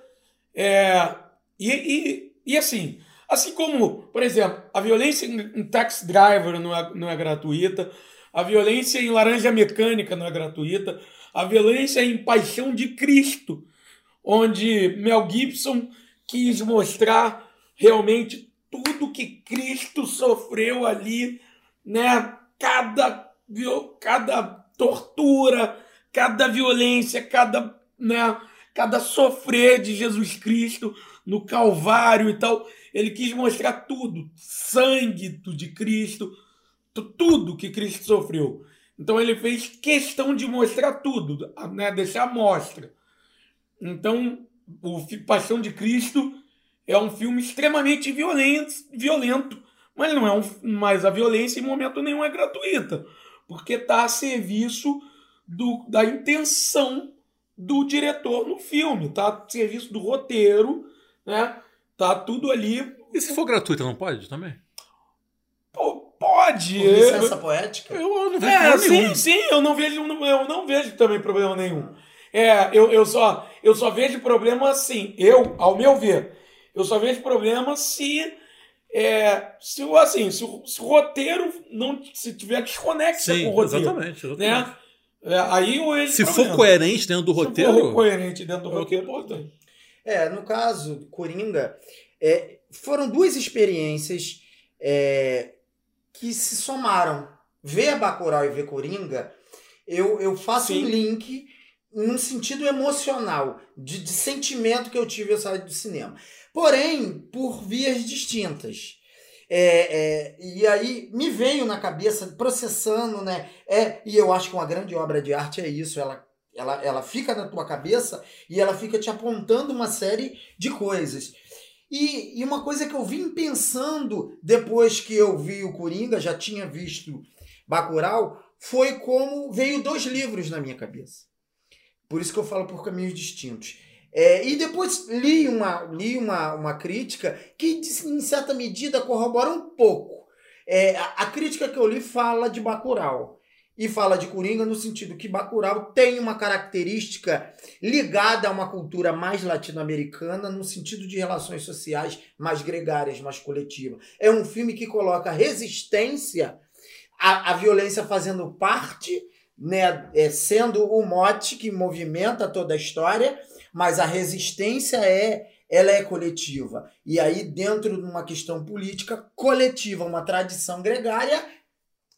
é, e, e, e assim, assim como, por exemplo, a violência em Taxi Driver não é, não é gratuita, a violência em Laranja Mecânica não é gratuita, a violência em Paixão de Cristo, onde Mel Gibson quis mostrar realmente tudo que Cristo sofreu ali, né? Cada, viol- cada tortura, cada violência, cada, né? cada sofrer de Jesus Cristo no Calvário e tal. Ele quis mostrar tudo, sangue de Cristo, tu- tudo que Cristo sofreu. Então ele fez questão de mostrar tudo, né? deixar a mostra. Então, o Paixão de Cristo é um filme extremamente violento, violento mas não é um, mas a violência em momento nenhum é gratuita, porque está a serviço do, da intenção do diretor no filme, tá a serviço do roteiro, né? Tá tudo ali. E se for gratuito, não pode também? Pô, pode. Com licença poética. Eu, eu não vejo É, problema sim, nenhum. sim, eu não vejo, eu não vejo também problema nenhum. É, eu, eu, só, eu só vejo problema assim, eu, ao meu ver, eu só vejo problema se, é, se, o- assim, se, o, se o roteiro não se tiver desconexão Sim, com o roteiro. exatamente. exatamente. Né? É, aí eu vejo Se for coerente dentro do Se for roteiro, coerente dentro do roteiro, pode. É, no caso, Coringa, é, foram duas experiências é, que se somaram. Ver Bacurau e ver Coringa, eu, eu faço Sim. um link num sentido emocional, de, de sentimento que eu tive ao sair do cinema. Porém, por vias distintas. É, é, e aí me veio na cabeça, processando, né? É, e eu acho que uma grande obra de arte é isso, ela, ela, ela fica na tua cabeça e ela fica te apontando uma série de coisas. E, e uma coisa que eu vim pensando depois que eu vi o Coringa, já tinha visto Bacurau, foi como veio dois livros na minha cabeça. Por isso que eu falo por caminhos distintos. É, e depois li uma, li uma, uma crítica que, em certa medida, corrobora um pouco. É, a, a crítica que eu li fala de Bacurau e fala de Coringa no sentido que Bacurau tem uma característica ligada a uma cultura mais latino-americana no sentido de relações sociais mais gregárias, mais coletivas. É um filme que coloca resistência à, à violência fazendo parte, né, é, sendo o mote que movimenta toda a história, mas a resistência é ela é coletiva. E aí, dentro de uma questão política coletiva, uma tradição gregária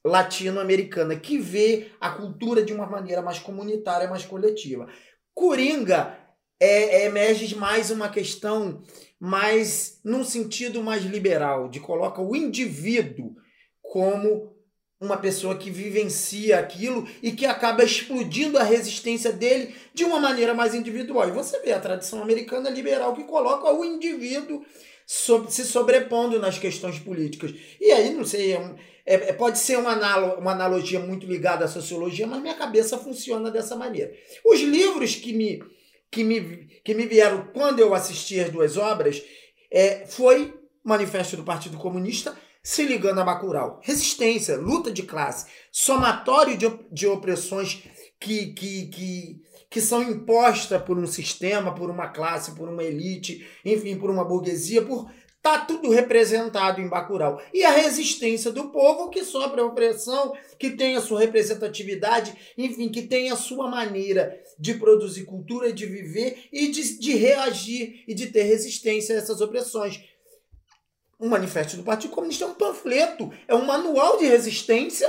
latino-americana que vê a cultura de uma maneira mais comunitária, mais coletiva. Coringa é, é, emerge mais uma questão mais num sentido mais liberal, de coloca o indivíduo como uma pessoa que vivencia aquilo e que acaba explodindo a resistência dele de uma maneira mais individual. E você vê a tradição americana liberal que coloca o indivíduo se sobrepondo nas questões políticas. E aí, não sei, é é- é- pode ser uma, analo- uma analogia muito ligada à sociologia, mas minha cabeça funciona dessa maneira. Os livros que me, que me, que me vieram quando eu assisti as duas obras é, foi Manifesto do Partido Comunista se ligando a Bacurau. Resistência, luta de classe, somatório de, de opressões que, que, que, que são impostas por um sistema, por uma classe, por uma elite, enfim, por uma burguesia, por tá tudo representado em Bacurau. E a resistência do povo que sofre a opressão, que tem a sua representatividade, enfim, que tem a sua maneira de produzir cultura, de viver e de, de reagir e de ter resistência a essas opressões. O Manifesto do Partido Comunista é um panfleto, é um manual de resistência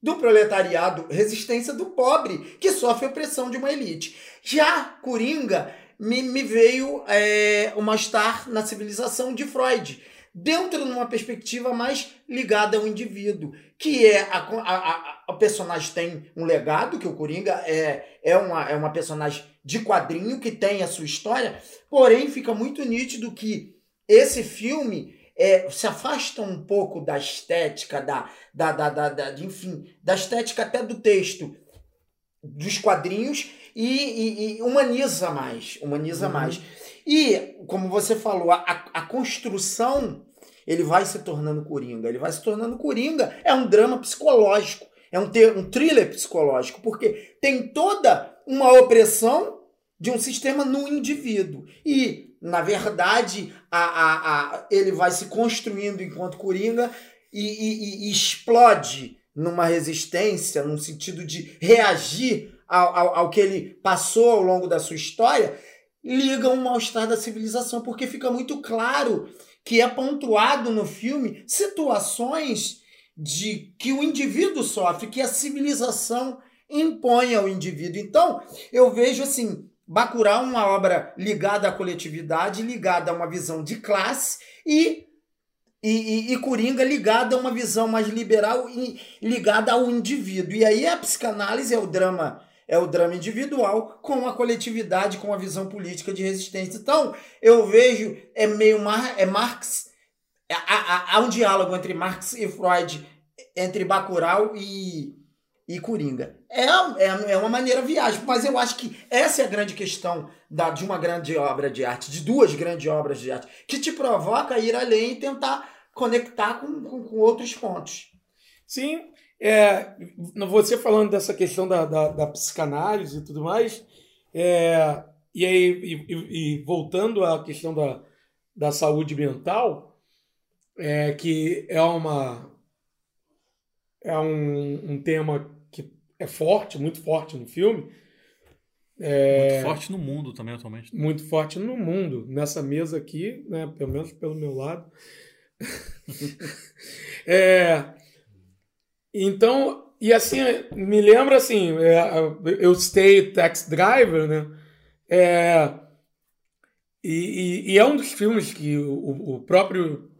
do proletariado, resistência do pobre, que sofre opressão de uma elite. Já Coringa me, me veio é, uma estar na civilização de Freud, dentro de uma perspectiva mais ligada ao indivíduo, que é a, a, a, a personagem tem um legado, que o Coringa é, é, uma, é uma personagem de quadrinho que tem a sua história, porém fica muito nítido que esse filme é, se afasta um pouco da estética, da, da, da, da, da- enfim, da estética até do texto dos quadrinhos e, e- e humaniza mais, humaniza Uhum. mais. E, como você falou, a, a- a construção, ele vai se tornando Coringa, ele vai se tornando Coringa, é um drama psicológico, é um, ter, um thriller psicológico, porque tem toda uma opressão de um sistema no indivíduo. E, na verdade, a, a, a, ele vai se construindo enquanto Coringa e, e- e explode numa resistência, num sentido de reagir ao, ao, ao que ele passou ao longo da sua história, liga um mal-estar da civilização, porque fica muito claro que é pontuado no filme situações de que o indivíduo sofre, que a civilização impõe ao indivíduo. Então, eu vejo assim, Bacurau uma obra ligada à coletividade, ligada a uma visão de classe e e, e, e Coringa ligada a uma visão mais liberal e ligada ao indivíduo. E aí a psicanálise é o drama é o drama individual com a coletividade, com a visão política de resistência. Então, eu vejo, é meio Mar, é Marx, há, há, há um diálogo entre Marx e Freud, entre Bacurau e, e Coringa. É, é, é uma maneira viagem, mas eu acho que essa é a grande questão da, de uma grande obra de arte, de duas grandes obras de arte, que te provoca ir além e tentar conectar com, com, com outros pontos. Sim, é, você falando dessa questão da, da, da psicanálise e tudo mais, é, e aí e, e, voltando à questão da, da saúde mental, é, que é uma é um, um tema que é forte, muito forte no filme. É, muito forte no mundo também atualmente. Muito forte no mundo. Nessa mesa aqui, né, pelo menos pelo meu lado. é, então, e assim, me lembra assim, é, eu stay tax driver, né? É, e, e, é um dos filmes que o, o próprio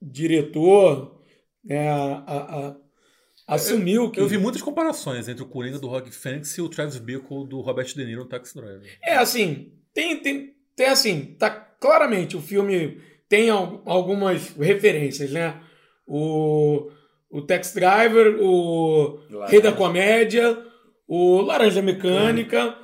diretor né, a, a, a, assumiu que. Eu vi muitas comparações entre o Coringa do Rock Phoenix e o Travis Bickle do Robert De Niro no Taxi Driver. É assim, tem, tem, tem assim, tá claramente o filme tem algumas referências, né? O o Tax Driver, o Laranja. Rei da Comédia, o Laranja Mecânica,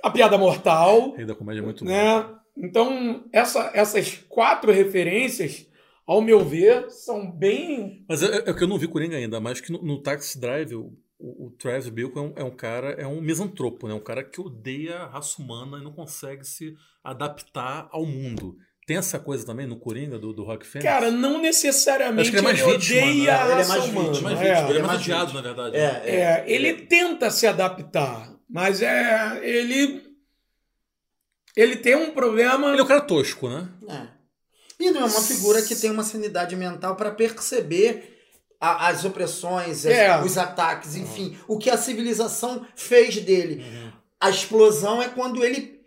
a Piada Mortal. Rei da Comédia é muito né? bom. Então, essa, essas quatro referências, ao meu ver, são bem. Mas é, é que eu não vi Coringa ainda, mas que no, no Taxi Drive, o, o, o Travis Bickle é um, é um, cara, é um misantropo, né? Um cara que odeia a raça humana e não consegue se adaptar ao mundo. Tem essa coisa também no Coringa do, do Rock Fênix? Cara, não necessariamente ele é mais ele vítima, odeia né? a Ele é raça mais humana. vítima, mais é. vítima, ele é é mais odiado, na verdade. É, né? É, ele tenta se adaptar, mas é ele ele tem um problema. Ele é um cara tosco, né? É. E não é uma figura que tem uma sanidade mental para perceber a- as opressões, as- É. os ataques, enfim, o que a civilização fez dele. Uhum. A explosão é quando ele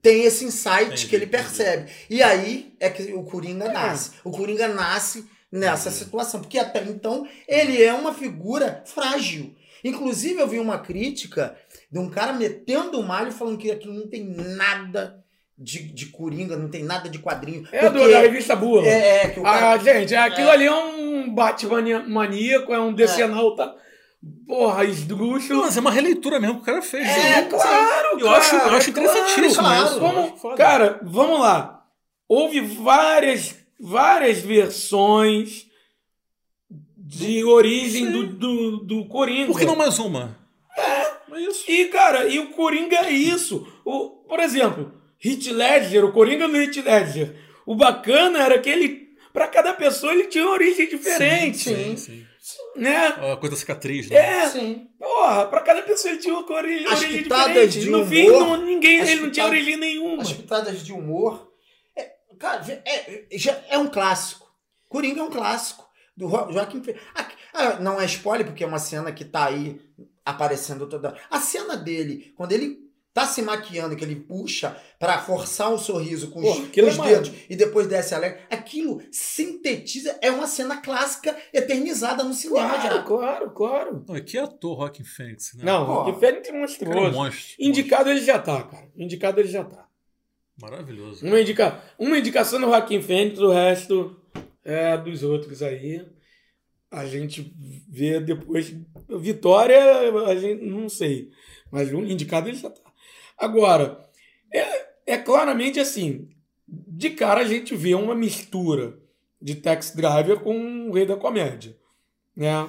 tem esse insight Entendi, que ele entendi. percebe. E aí é que o Coringa nasce. O Coringa nasce nessa Entendi. situação, porque até então ele é uma figura frágil. Inclusive eu vi uma crítica de um cara metendo o malho falando que aquilo não tem nada de, de Coringa, não tem nada de quadrinho. É do, da revista Bula. é, é, que o cara, Ah, gente, aquilo ali é um Batman maníaco, é um decenalta, porra, esdrúxulo. Mas é uma releitura mesmo que o cara fez. É, né? claro, Eu acho, eu cara, acho interessantíssimo claro. isso. Vamos-. Cara, vamos lá. Houve várias, várias versões de origem do, do, do Coringa. Por que não mais uma? É, é isso. E, cara, e o Coringa é isso. O, por exemplo, Heath Ledger, o Coringa do Heath Ledger. O bacana era que ele, pra cada pessoa, ele tinha uma origem diferente. sim. sim. Né? A coisa da cicatriz, né? É, Sim. porra, pra cada pessoa ele tinha uma origem, As origem pitadas diferente. de no humor, fim, não, ninguém, as ele não tinha origem nenhuma. As pitadas de humor. É, cara, é, é, já é um clássico. Coringa é um clássico. Do Jo- Joaquim Ah, ah, Não é spoiler, porque é uma cena que tá aí aparecendo toda. A cena dele, quando ele tá se maquiando, que ele puxa pra forçar um sorriso com os, os é uma- dedos e depois desce alegre, aquilo sintetiza. É uma cena clássica eternizada no cinema Claro, já. claro, claro. Não, que ator Rockin' Phoenix, né? Não, diferente Cara, é um monstruoso. monstro. Indicado ele já tá, cara. Indicado ele já tá. Maravilhoso. Uma, indica... uma indicação no Joaquim Fênix, o resto é dos outros aí. A gente vê depois. Vitória, a gente não sei. Mas um indicado ele já tá. Agora, é, é claramente assim. De cara a gente vê uma mistura de Tax Driver com o Rei da Comédia. Né?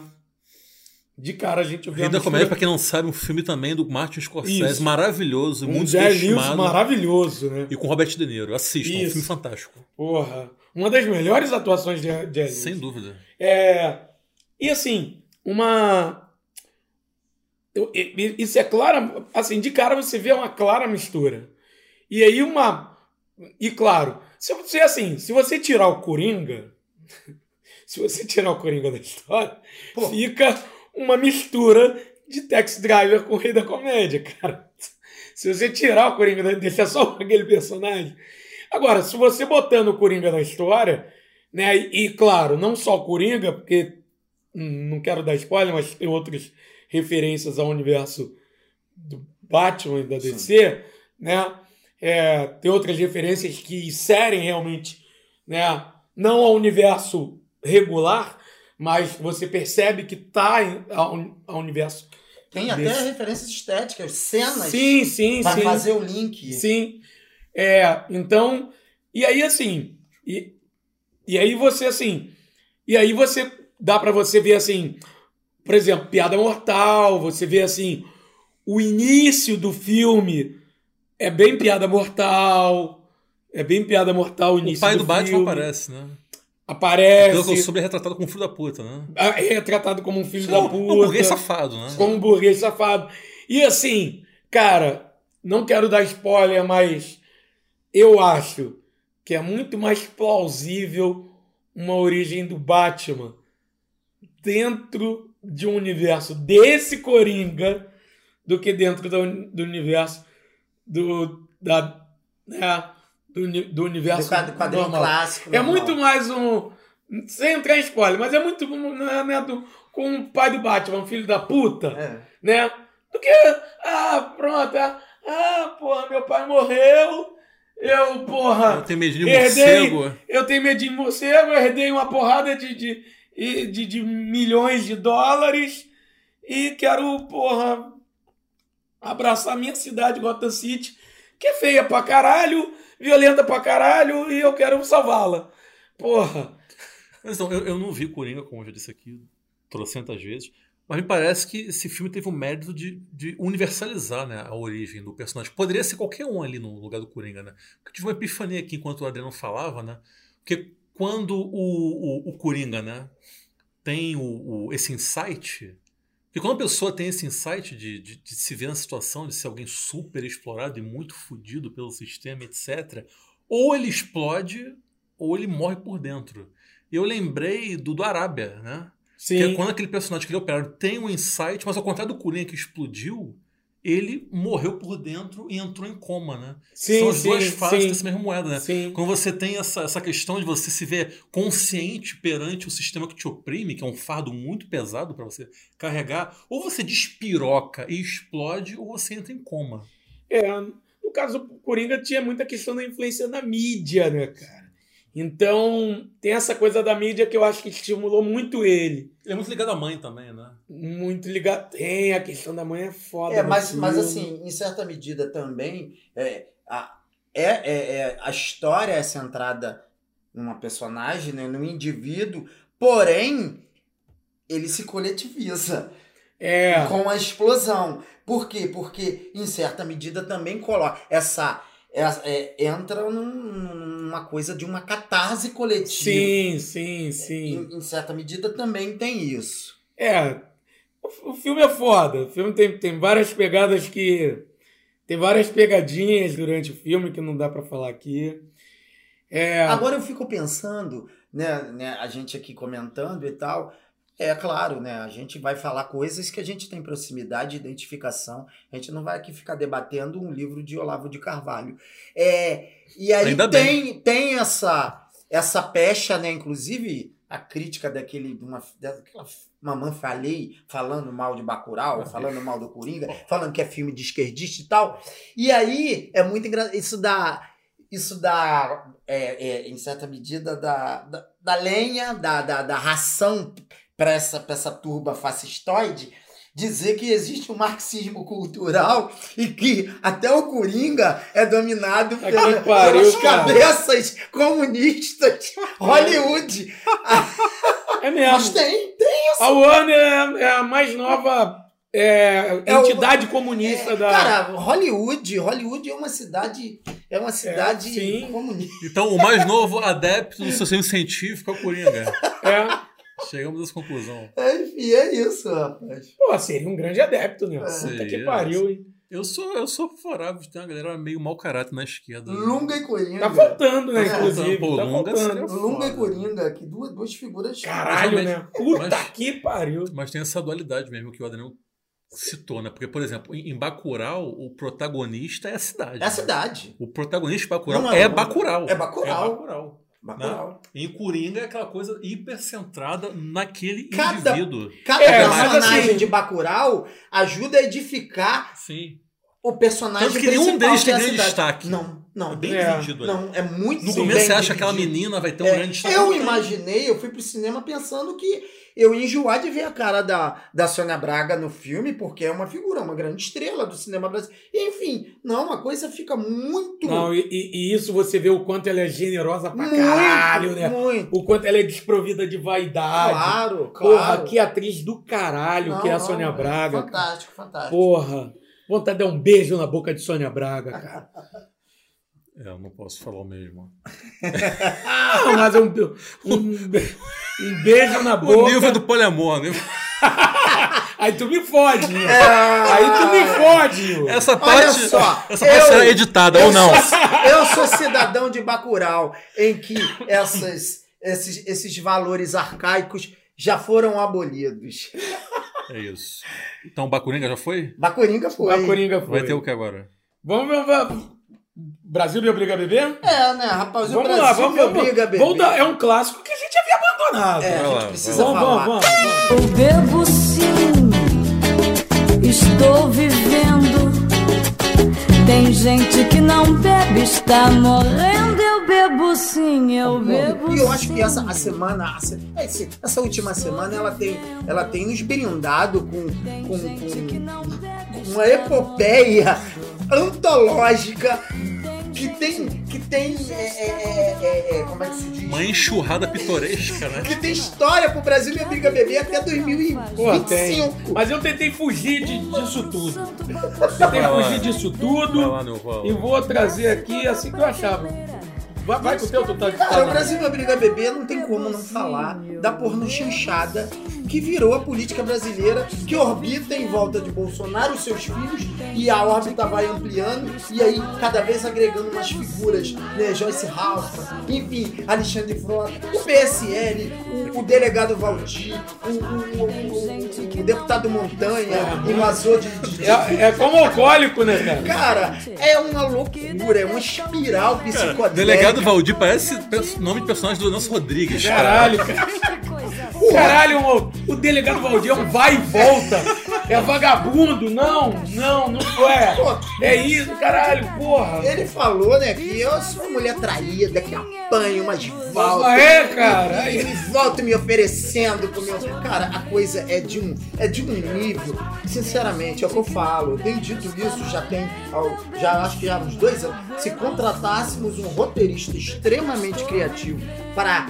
De cara a gente vê Rei da mistura- Comédia, pra quem não sabe, um filme também do Martin Scorsese, Isso. maravilhoso, um muito estimado. maravilhoso, né? E com Robert De Niro. Assistam, é um filme fantástico. Porra. Uma das melhores atuações de Jerry. Sem dúvida. É, e assim, uma. Isso é clara. Assim, de cara você vê uma clara mistura. E aí uma. E claro, se você assim, se você tirar o Coringa, se você tirar o Coringa da história, Pô. fica uma mistura de Taxi Driver com o Rei da Comédia, cara. Se você tirar o Coringa, deixar só aquele personagem. Agora, se você botando o Coringa na história, Né? E, e, claro, não só o Coringa, porque hum, não quero dar spoiler, mas tem outras referências ao universo do Batman e da DC, né? É, tem outras referências que serem realmente, né? Não ao universo regular, mas você percebe que tá em- ao, ao universo. Tem até desse. referências estéticas, cenas Sim, sim, para sim. fazer o link. Sim. É, então, e aí assim, e, e aí você assim, e aí você dá pra você ver assim, por exemplo, Piada Mortal, você vê assim, o início do filme é bem Piada Mortal, é bem Piada Mortal o O início pai do, Batman filme. aparece, né? Aparece, eu soube, é retratado como filho da puta, né? é retratado como um filho Um- da um puta. burguês safado, né? como um burguês safado. E assim, cara, não quero dar spoiler, mas eu acho que é muito mais plausível uma origem do Batman dentro de um universo desse Coringa do que dentro do, do universo do, da, né, do, do Do universo quadro- quadrinho normal. clássico. É normal. muito mais um. Sem entrar em spoiler, mas é muito né, né, do, com o pai do Batman, um filho da puta, É. né? Do que. Ah, pronto. Ah, ah, porra, meu pai morreu. Eu, porra. Eu tenho medinho de Herdei. morcego. Eu tenho medo de morcego, eu herdei uma porrada de, de, e- de, de milhões de dólares e quero, porra, abraçar minha cidade, Gotham City, que é feia pra caralho, violenta pra caralho e eu quero salvá-la. Porra. Não, eu, eu não vi Coringa, como eu já disse aqui trocentas vezes, mas me parece que esse filme teve o mérito de, de universalizar né, a origem do personagem. Poderia ser qualquer um ali no lugar do Coringa, né? Porque eu tive uma epifania aqui enquanto o Adriano falava, né? Porque quando o, o, o Coringa, né, tem o, o- esse insight. Porque quando a pessoa tem esse insight de, de, de se ver na situação de ser alguém super explorado e muito fodido pelo sistema, etc., ou ele explode ou ele morre por dentro. E eu lembrei do, do Arábia, né? Que é Sim. quando aquele personagem, aquele operário, tem um insight, mas ao contrário do Coringa que explodiu, ele morreu por dentro e entrou em coma, né? Sim, São as sim, duas faces sim. dessa mesma moeda, né? Sim. Quando você tem essa, essa questão de você se ver consciente perante o sistema que te oprime, que é um fardo muito pesado para você carregar, ou você despiroca e explode, ou você entra em coma. É, no caso, o Coringa tinha muita questão da influência da mídia, né, cara? Então, tem essa coisa da mídia que eu acho que estimulou muito ele. Ele é muito ligado à mãe também, né? Muito ligado. Tem, a questão da mãe é foda. É, mas, mas assim, em certa medida também, é, a, é, é- é- a história é centrada numa personagem, né, num indivíduo, porém, ele se coletiviza É. com a explosão. Por quê? Porque, em certa medida, também coloca essa. Essa- é, entra num- numa coisa de uma catarse coletiva. Sim, sim, sim. Em, em certa medida também tem isso. É. O, filme é foda. O filme tem, tem várias pegadas que. Tem várias pegadinhas durante o filme que não dá pra falar aqui. É. Agora eu fico pensando, né, né, a gente aqui comentando e tal, é claro, né, a gente vai falar coisas que a gente tem proximidade, identificação, a gente não vai aqui ficar debatendo um livro de Olavo de Carvalho. É, e aí Ainda tem, tem essa, essa pecha, né, inclusive a crítica daquele, de uma, daquela mamãe falei, falando mal de Bacurau, falando mal do Coringa, falando que é filme de esquerdista e tal, e aí é muito engraçado, isso dá isso dá, é, é, em certa medida, da, da, da lenha, da, da, da ração para essa, pra essa turba fascistoide, dizer que existe um marxismo cultural e que até o Coringa é dominado Aqui pela, pariu, pelas cara. cabeças comunistas Hollywood. É Mas mesmo. tem, tem A Warner é- é a mais nova é, É o- entidade comunista é, da. Cara, Hollywood, Hollywood é uma cidade, é uma cidade sim. comunista. Então, o mais novo adepto do socialismo científico é o Coringa. É. Chegamos a essa conclusão. É, Enfim, é isso, rapaz. Pô, seria um grande adepto, né? Puta Seria. que pariu, hein? Eu sou, eu sou favorável de ter uma galera meio mau caráter na esquerda. Lunga e Coringa. Tá faltando, né, É, inclusive. pô, tá Lunga faltando. Lunga e Foda. Coringa, que duas, duas figuras. Caralho, né? Puta Mas- que pariu. Mas tem essa dualidade mesmo que o Adriano citou, né? Porque, por exemplo, em Bacurau, o protagonista é a cidade. É a né? cidade. O protagonista de Bacurau Não é é, o- Bacurau. é Bacurau. É Bacurau. Bacurau. E Coringa é aquela coisa hipercentrada naquele Cada- indivíduo. Cada É, personagem assim- de Bacurau ajuda a edificar Sim. O personagem Tanto que nenhum deles que tem grande cidade. destaque. Não, não. É bem É. dividido ali. Não, é muito No sim, começo você acha que aquela dividido. menina vai ter um É, grande destaque. Eu imaginei, eu fui pro cinema pensando que eu ia enjoar de ver a cara da, da Sônia Braga no filme, porque é uma figura, uma grande estrela do cinema brasileiro. Enfim, não, a coisa fica muito. Não, e, e- isso você vê o quanto ela é generosa pra muito, caralho, né? Muito. O quanto ela é desprovida de vaidade. Claro, Porra, claro. que atriz do caralho Não, que é a Sônia Braga. Fantástico, fantástico. Porra. Vontade de dar um beijo na boca de Sônia Braga, cara. É, eu não posso falar o mesmo. Ah, mas um, um, um beijo na O boca. nível do poliamor, né? Aí tu me fode, Nil. É. Aí tu me fode, Nil. Essa Olha parte, só, essa parte eu- será editada ou não. Sou, eu sou cidadão de Bacurau, em que essas, esses, esses valores arcaicos já foram abolidos. É isso. Então, Bacuringa já foi? Bacuringa foi. Bacoringa foi. Vai ter o que agora? Vamos, vamos, vamos. Brasil me obriga a beber? É, né, rapaz? O Vamos Brasil lá, vamos, me vamos. obriga a beber. Vamos dar- é um clássico que a gente havia abandonado. É, a gente precisa vamos, falar. vamos, vamos. Eu bebo sim, estou vivendo. Tem gente que não bebe, está morrendo. Eu bebo sim, eu bebo E eu acho que sim. essa a semana, a esse- essa última semana, ela tem, ela tem nos brindado com, com, com, com uma epopeia antológica que tem, que tem, é, é, é, é, é, como é que se diz? Uma enxurrada pitoresca, né? Que tem história pro Brasil e a Briga Bebê até Pô, tem. 2025. Mas eu tentei fugir de- disso tudo. Tentei fugir disso Vai tudo lá, e vou trazer aqui assim que eu achava. Vai, vai com o teu, tu tá de Cara, o. Brasil e a Briga Bebê não tem como não falar da porno chanchada que virou a política brasileira, que orbita em volta de Bolsonaro, seus filhos, e a órbita vai ampliando, e aí cada vez agregando umas figuras, né? Joyce Hoffman, enfim, Alexandre Frota, o PSL, o, o delegado Valdir, o, o- o- o deputado Montanha, invasor de. de- de- É, é como alcoólico, né, cara? Cara, é uma loucura, é uma espiral psicodélica. Delegado Valdir parece nome de personagem do Nelson Rodrigues. cara. Caralho, cara. Caralho, o, o delegado Valdir é um vai e volta. É vagabundo. Não, não, não é. É isso, caralho, porra. Ele falou, né, que eu sou uma mulher traída, que apanho, mas volto. Ah, é, cara? E volto me oferecendo pro meu. Cara, a coisa é de um, é de um nível. Sinceramente, é o que eu falo. Eu tenho dito isso já tem. Já acho que já há uns dois anos. Se contratássemos um roteirista extremamente criativo para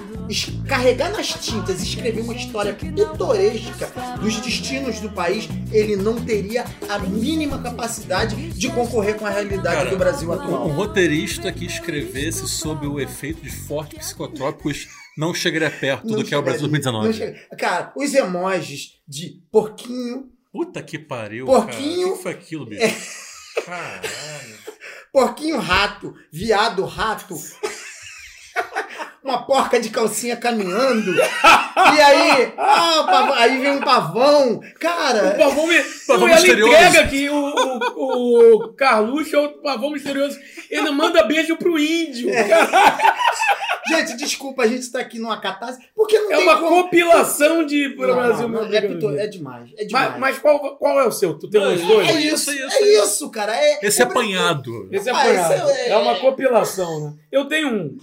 carregar nas tintas e escrever uma história pitoresca dos destinos do país, ele não teria a mínima capacidade de concorrer com a realidade Cara, do Brasil Um atual. roteirista que escrevesse sob o efeito de fortes psicotrópicos não chegaria perto do Não que é o Brasil chegaria, não 2019. chega- Cara, os emojis de porquinho, Puta que pariu, Porquinho. cara. O que foi aquilo, bicho? Caralho. Porquinho rato, viado rato, uma porca de calcinha caminhando, e aí, ah, pavão- aí vem um pavão, O cara, pavão, me... Pavão misterioso. entrega que o, o, o Carluxo é o pavão misterioso. Ele manda beijo pro índio. É. Gente, desculpa, a gente tá aqui numa catarse, porque não é tem uma como... compilação de Não, Brasil. não, meu é, é demais, é demais. Mas, mas qual, qual é o seu? Tu tem uns dois? é isso, É isso, é é isso, cara, é... Esse apanhado. Esse é Ah, apanhado. esse é- É uma compilação, né? Eu tenho um.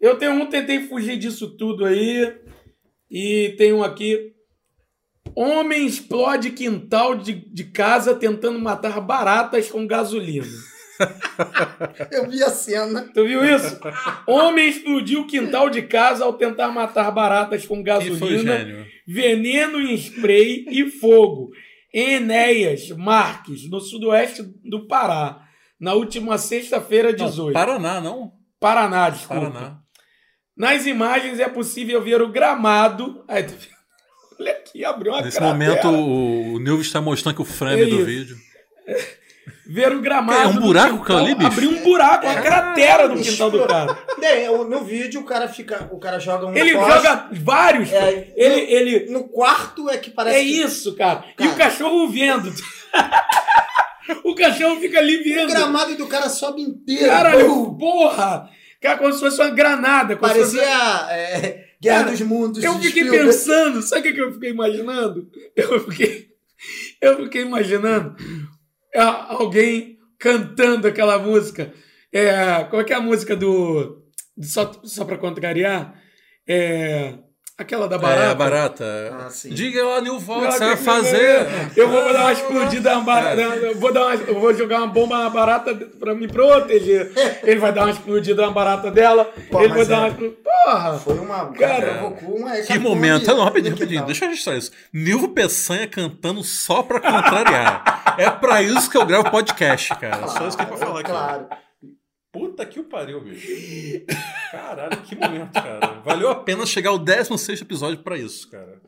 Eu tenho um, tentei fugir disso tudo aí. E tem um aqui. Homem explode quintal de, de casa tentando matar baratas com gasolina. Eu vi a cena. Tu viu isso? Homem explodiu o quintal de casa ao tentar matar baratas com gasolina, veneno em spray e fogo. Em Enéas Marques, no sudoeste do Pará, na última sexta-feira, Não, 18. Paraná, não? Paraná, desculpa. Paraná. Nas imagens é possível ver o gramado. Ai, tá vendo? Olha aqui, abriu uma Nesse cratera. momento, o, Nilvio está mostrando que o frame É do vídeo. Ver o gramado. É um buraco quintal, ali, bicho? Abriu um buraco, uma cratera no quintal do cara. Eu- no vídeo, o cara fica. O cara joga um. Ele poste, joga vários. É, ele, ele, No quarto é que parece. É que- isso, cara. E Cara. o cachorro vendo. o cachorro fica ali O vendo. gramado do cara sobe inteiro. Caralho, porra! Cara, como se fosse uma granada. se fosse- Parecia é, Guerra Cara, dos Mundos. Eu fiquei Spielberg. pensando, sabe o que eu fiquei imaginando? Eu fiquei, eu fiquei imaginando alguém cantando aquela música. É, qual é é a música do. do só, só pra contrariar? É, aquela da barata. É, barata. Ah, sim. Diga lá, Nilval, o que você vai fazer? Eu vou dar uma explodida na barata. Eu vou, dar uma, vou jogar uma bomba na barata pra me proteger. Ele vai dar uma explodida na barata dela. Pô, ele vai dar é- uma. Porra! Foi uma. Cara, provocou uma Que momento. Não, rapidinho, rapidinho. Deixa eu registrar isso. Nilvo Peçanha cantando só pra contrariar. é pra isso que eu gravo podcast, cara. só isso que eu vou falar aqui. Claro. Puta que o pariu, bicho. Caralho, que momento, cara. Valeu a pena chegar ao 16 episódio pra isso, cara.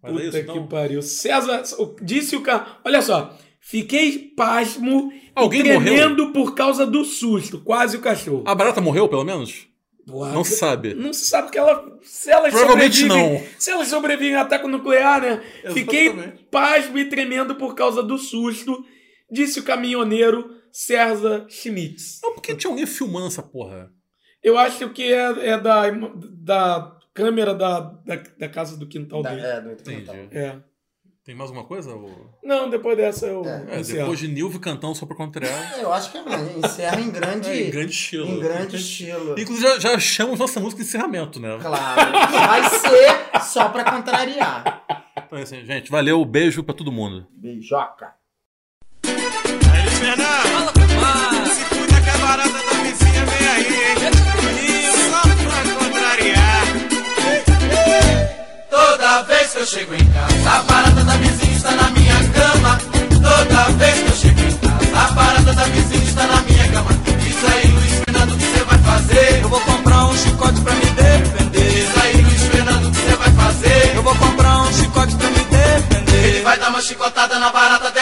Mas é Puta isso, que então. pariu. César disse o cara. Olha só. Fiquei pasmo Alguém e tremendo por causa do susto. Quase o cachorro. A barata morreu, pelo menos? Porra, Não se sabe. Não se sabe que ela. Se elas Provavelmente não. Se elas sobrevivem a ataque nuclear, né? Fiquei Exatamente. pasmo e tremendo por causa do susto. Disse o caminhoneiro César Schmitz. Não, por que tinha alguém filmando essa porra? Eu acho que é, é da, da câmera da, da, da casa do quintal Da- dele. é, do quintal. É. Tem mais alguma coisa? ou- Não, depois dessa eu. É, É, depois de Nilvo cantando só pra contrariar. Eu acho que é, encerra em grande, É, em grande estilo. em grande estilo. Inclusive, já, já achamos nossa música de encerramento, né? Claro. Vai ser só pra contrariar. Então é assim, gente. Valeu, beijo pra todo mundo. Beijoca. Eu chego em casa, a barata da vizinha está na minha cama. Toda vez que eu chego em casa, a barata da vizinha está na minha cama. Diz aí, Luiz Fernando, o que você vai fazer? Eu vou comprar um chicote pra me defender. Diz aí, Luiz Fernando, o que você vai fazer? Eu vou comprar um chicote pra me defender. Ele vai dar uma chicotada na barata dela.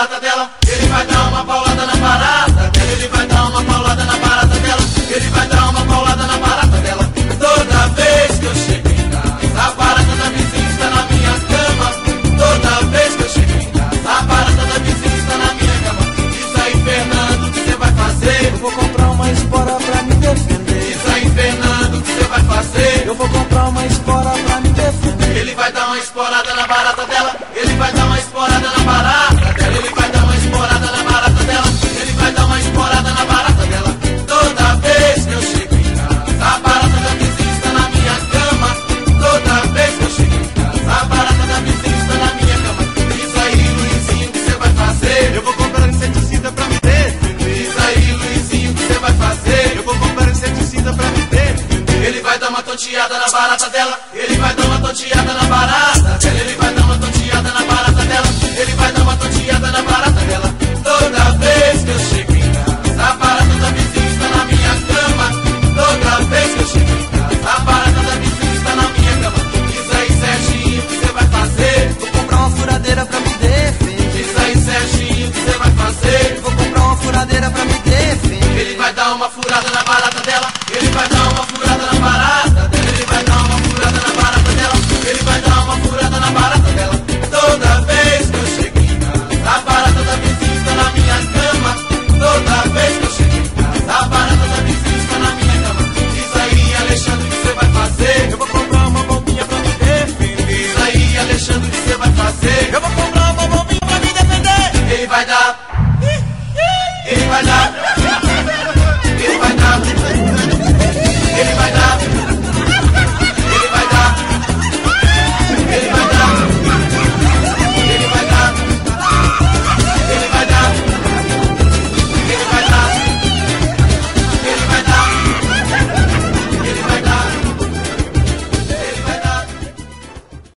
Barata dela. Ele vai dar uma paulada na barata dela. Ele vai dar uma paulada na barata dela. Ele vai dar uma paulada na barata dela. Toda vez que eu chego em casa, a barata da vizinha está na minha cama. Toda vez que eu chego em casa, a barata da vizinha está na minha cama. Diz aí, Fernando, o que você vai fazer? Eu vou comprar uma espora pra me defender. Diz aí, Fernando, o que você vai fazer? Eu vou comprar uma espora pra me defender. Ele vai dar uma esporada na barata dela. Tonteada na barata dela. Ele vai dar uma tonteada na barata dela. Ele vai dar uma tonteada na barata dela. Ele vai dar uma tonteada na barata dela. Toda vez que eu chego em casa, a barata da vizinha está na minha cama. Toda vez que eu chego em casa, a barata da vizinha está na minha cama. Diz aí, Serginho, o que você vai fazer? Vou comprar uma furadeira pra me defender. Diz aí, Serginho, o que você vai fazer? Vou comprar uma furadeira pra me defender. Ele vai dar uma furada na barata dela.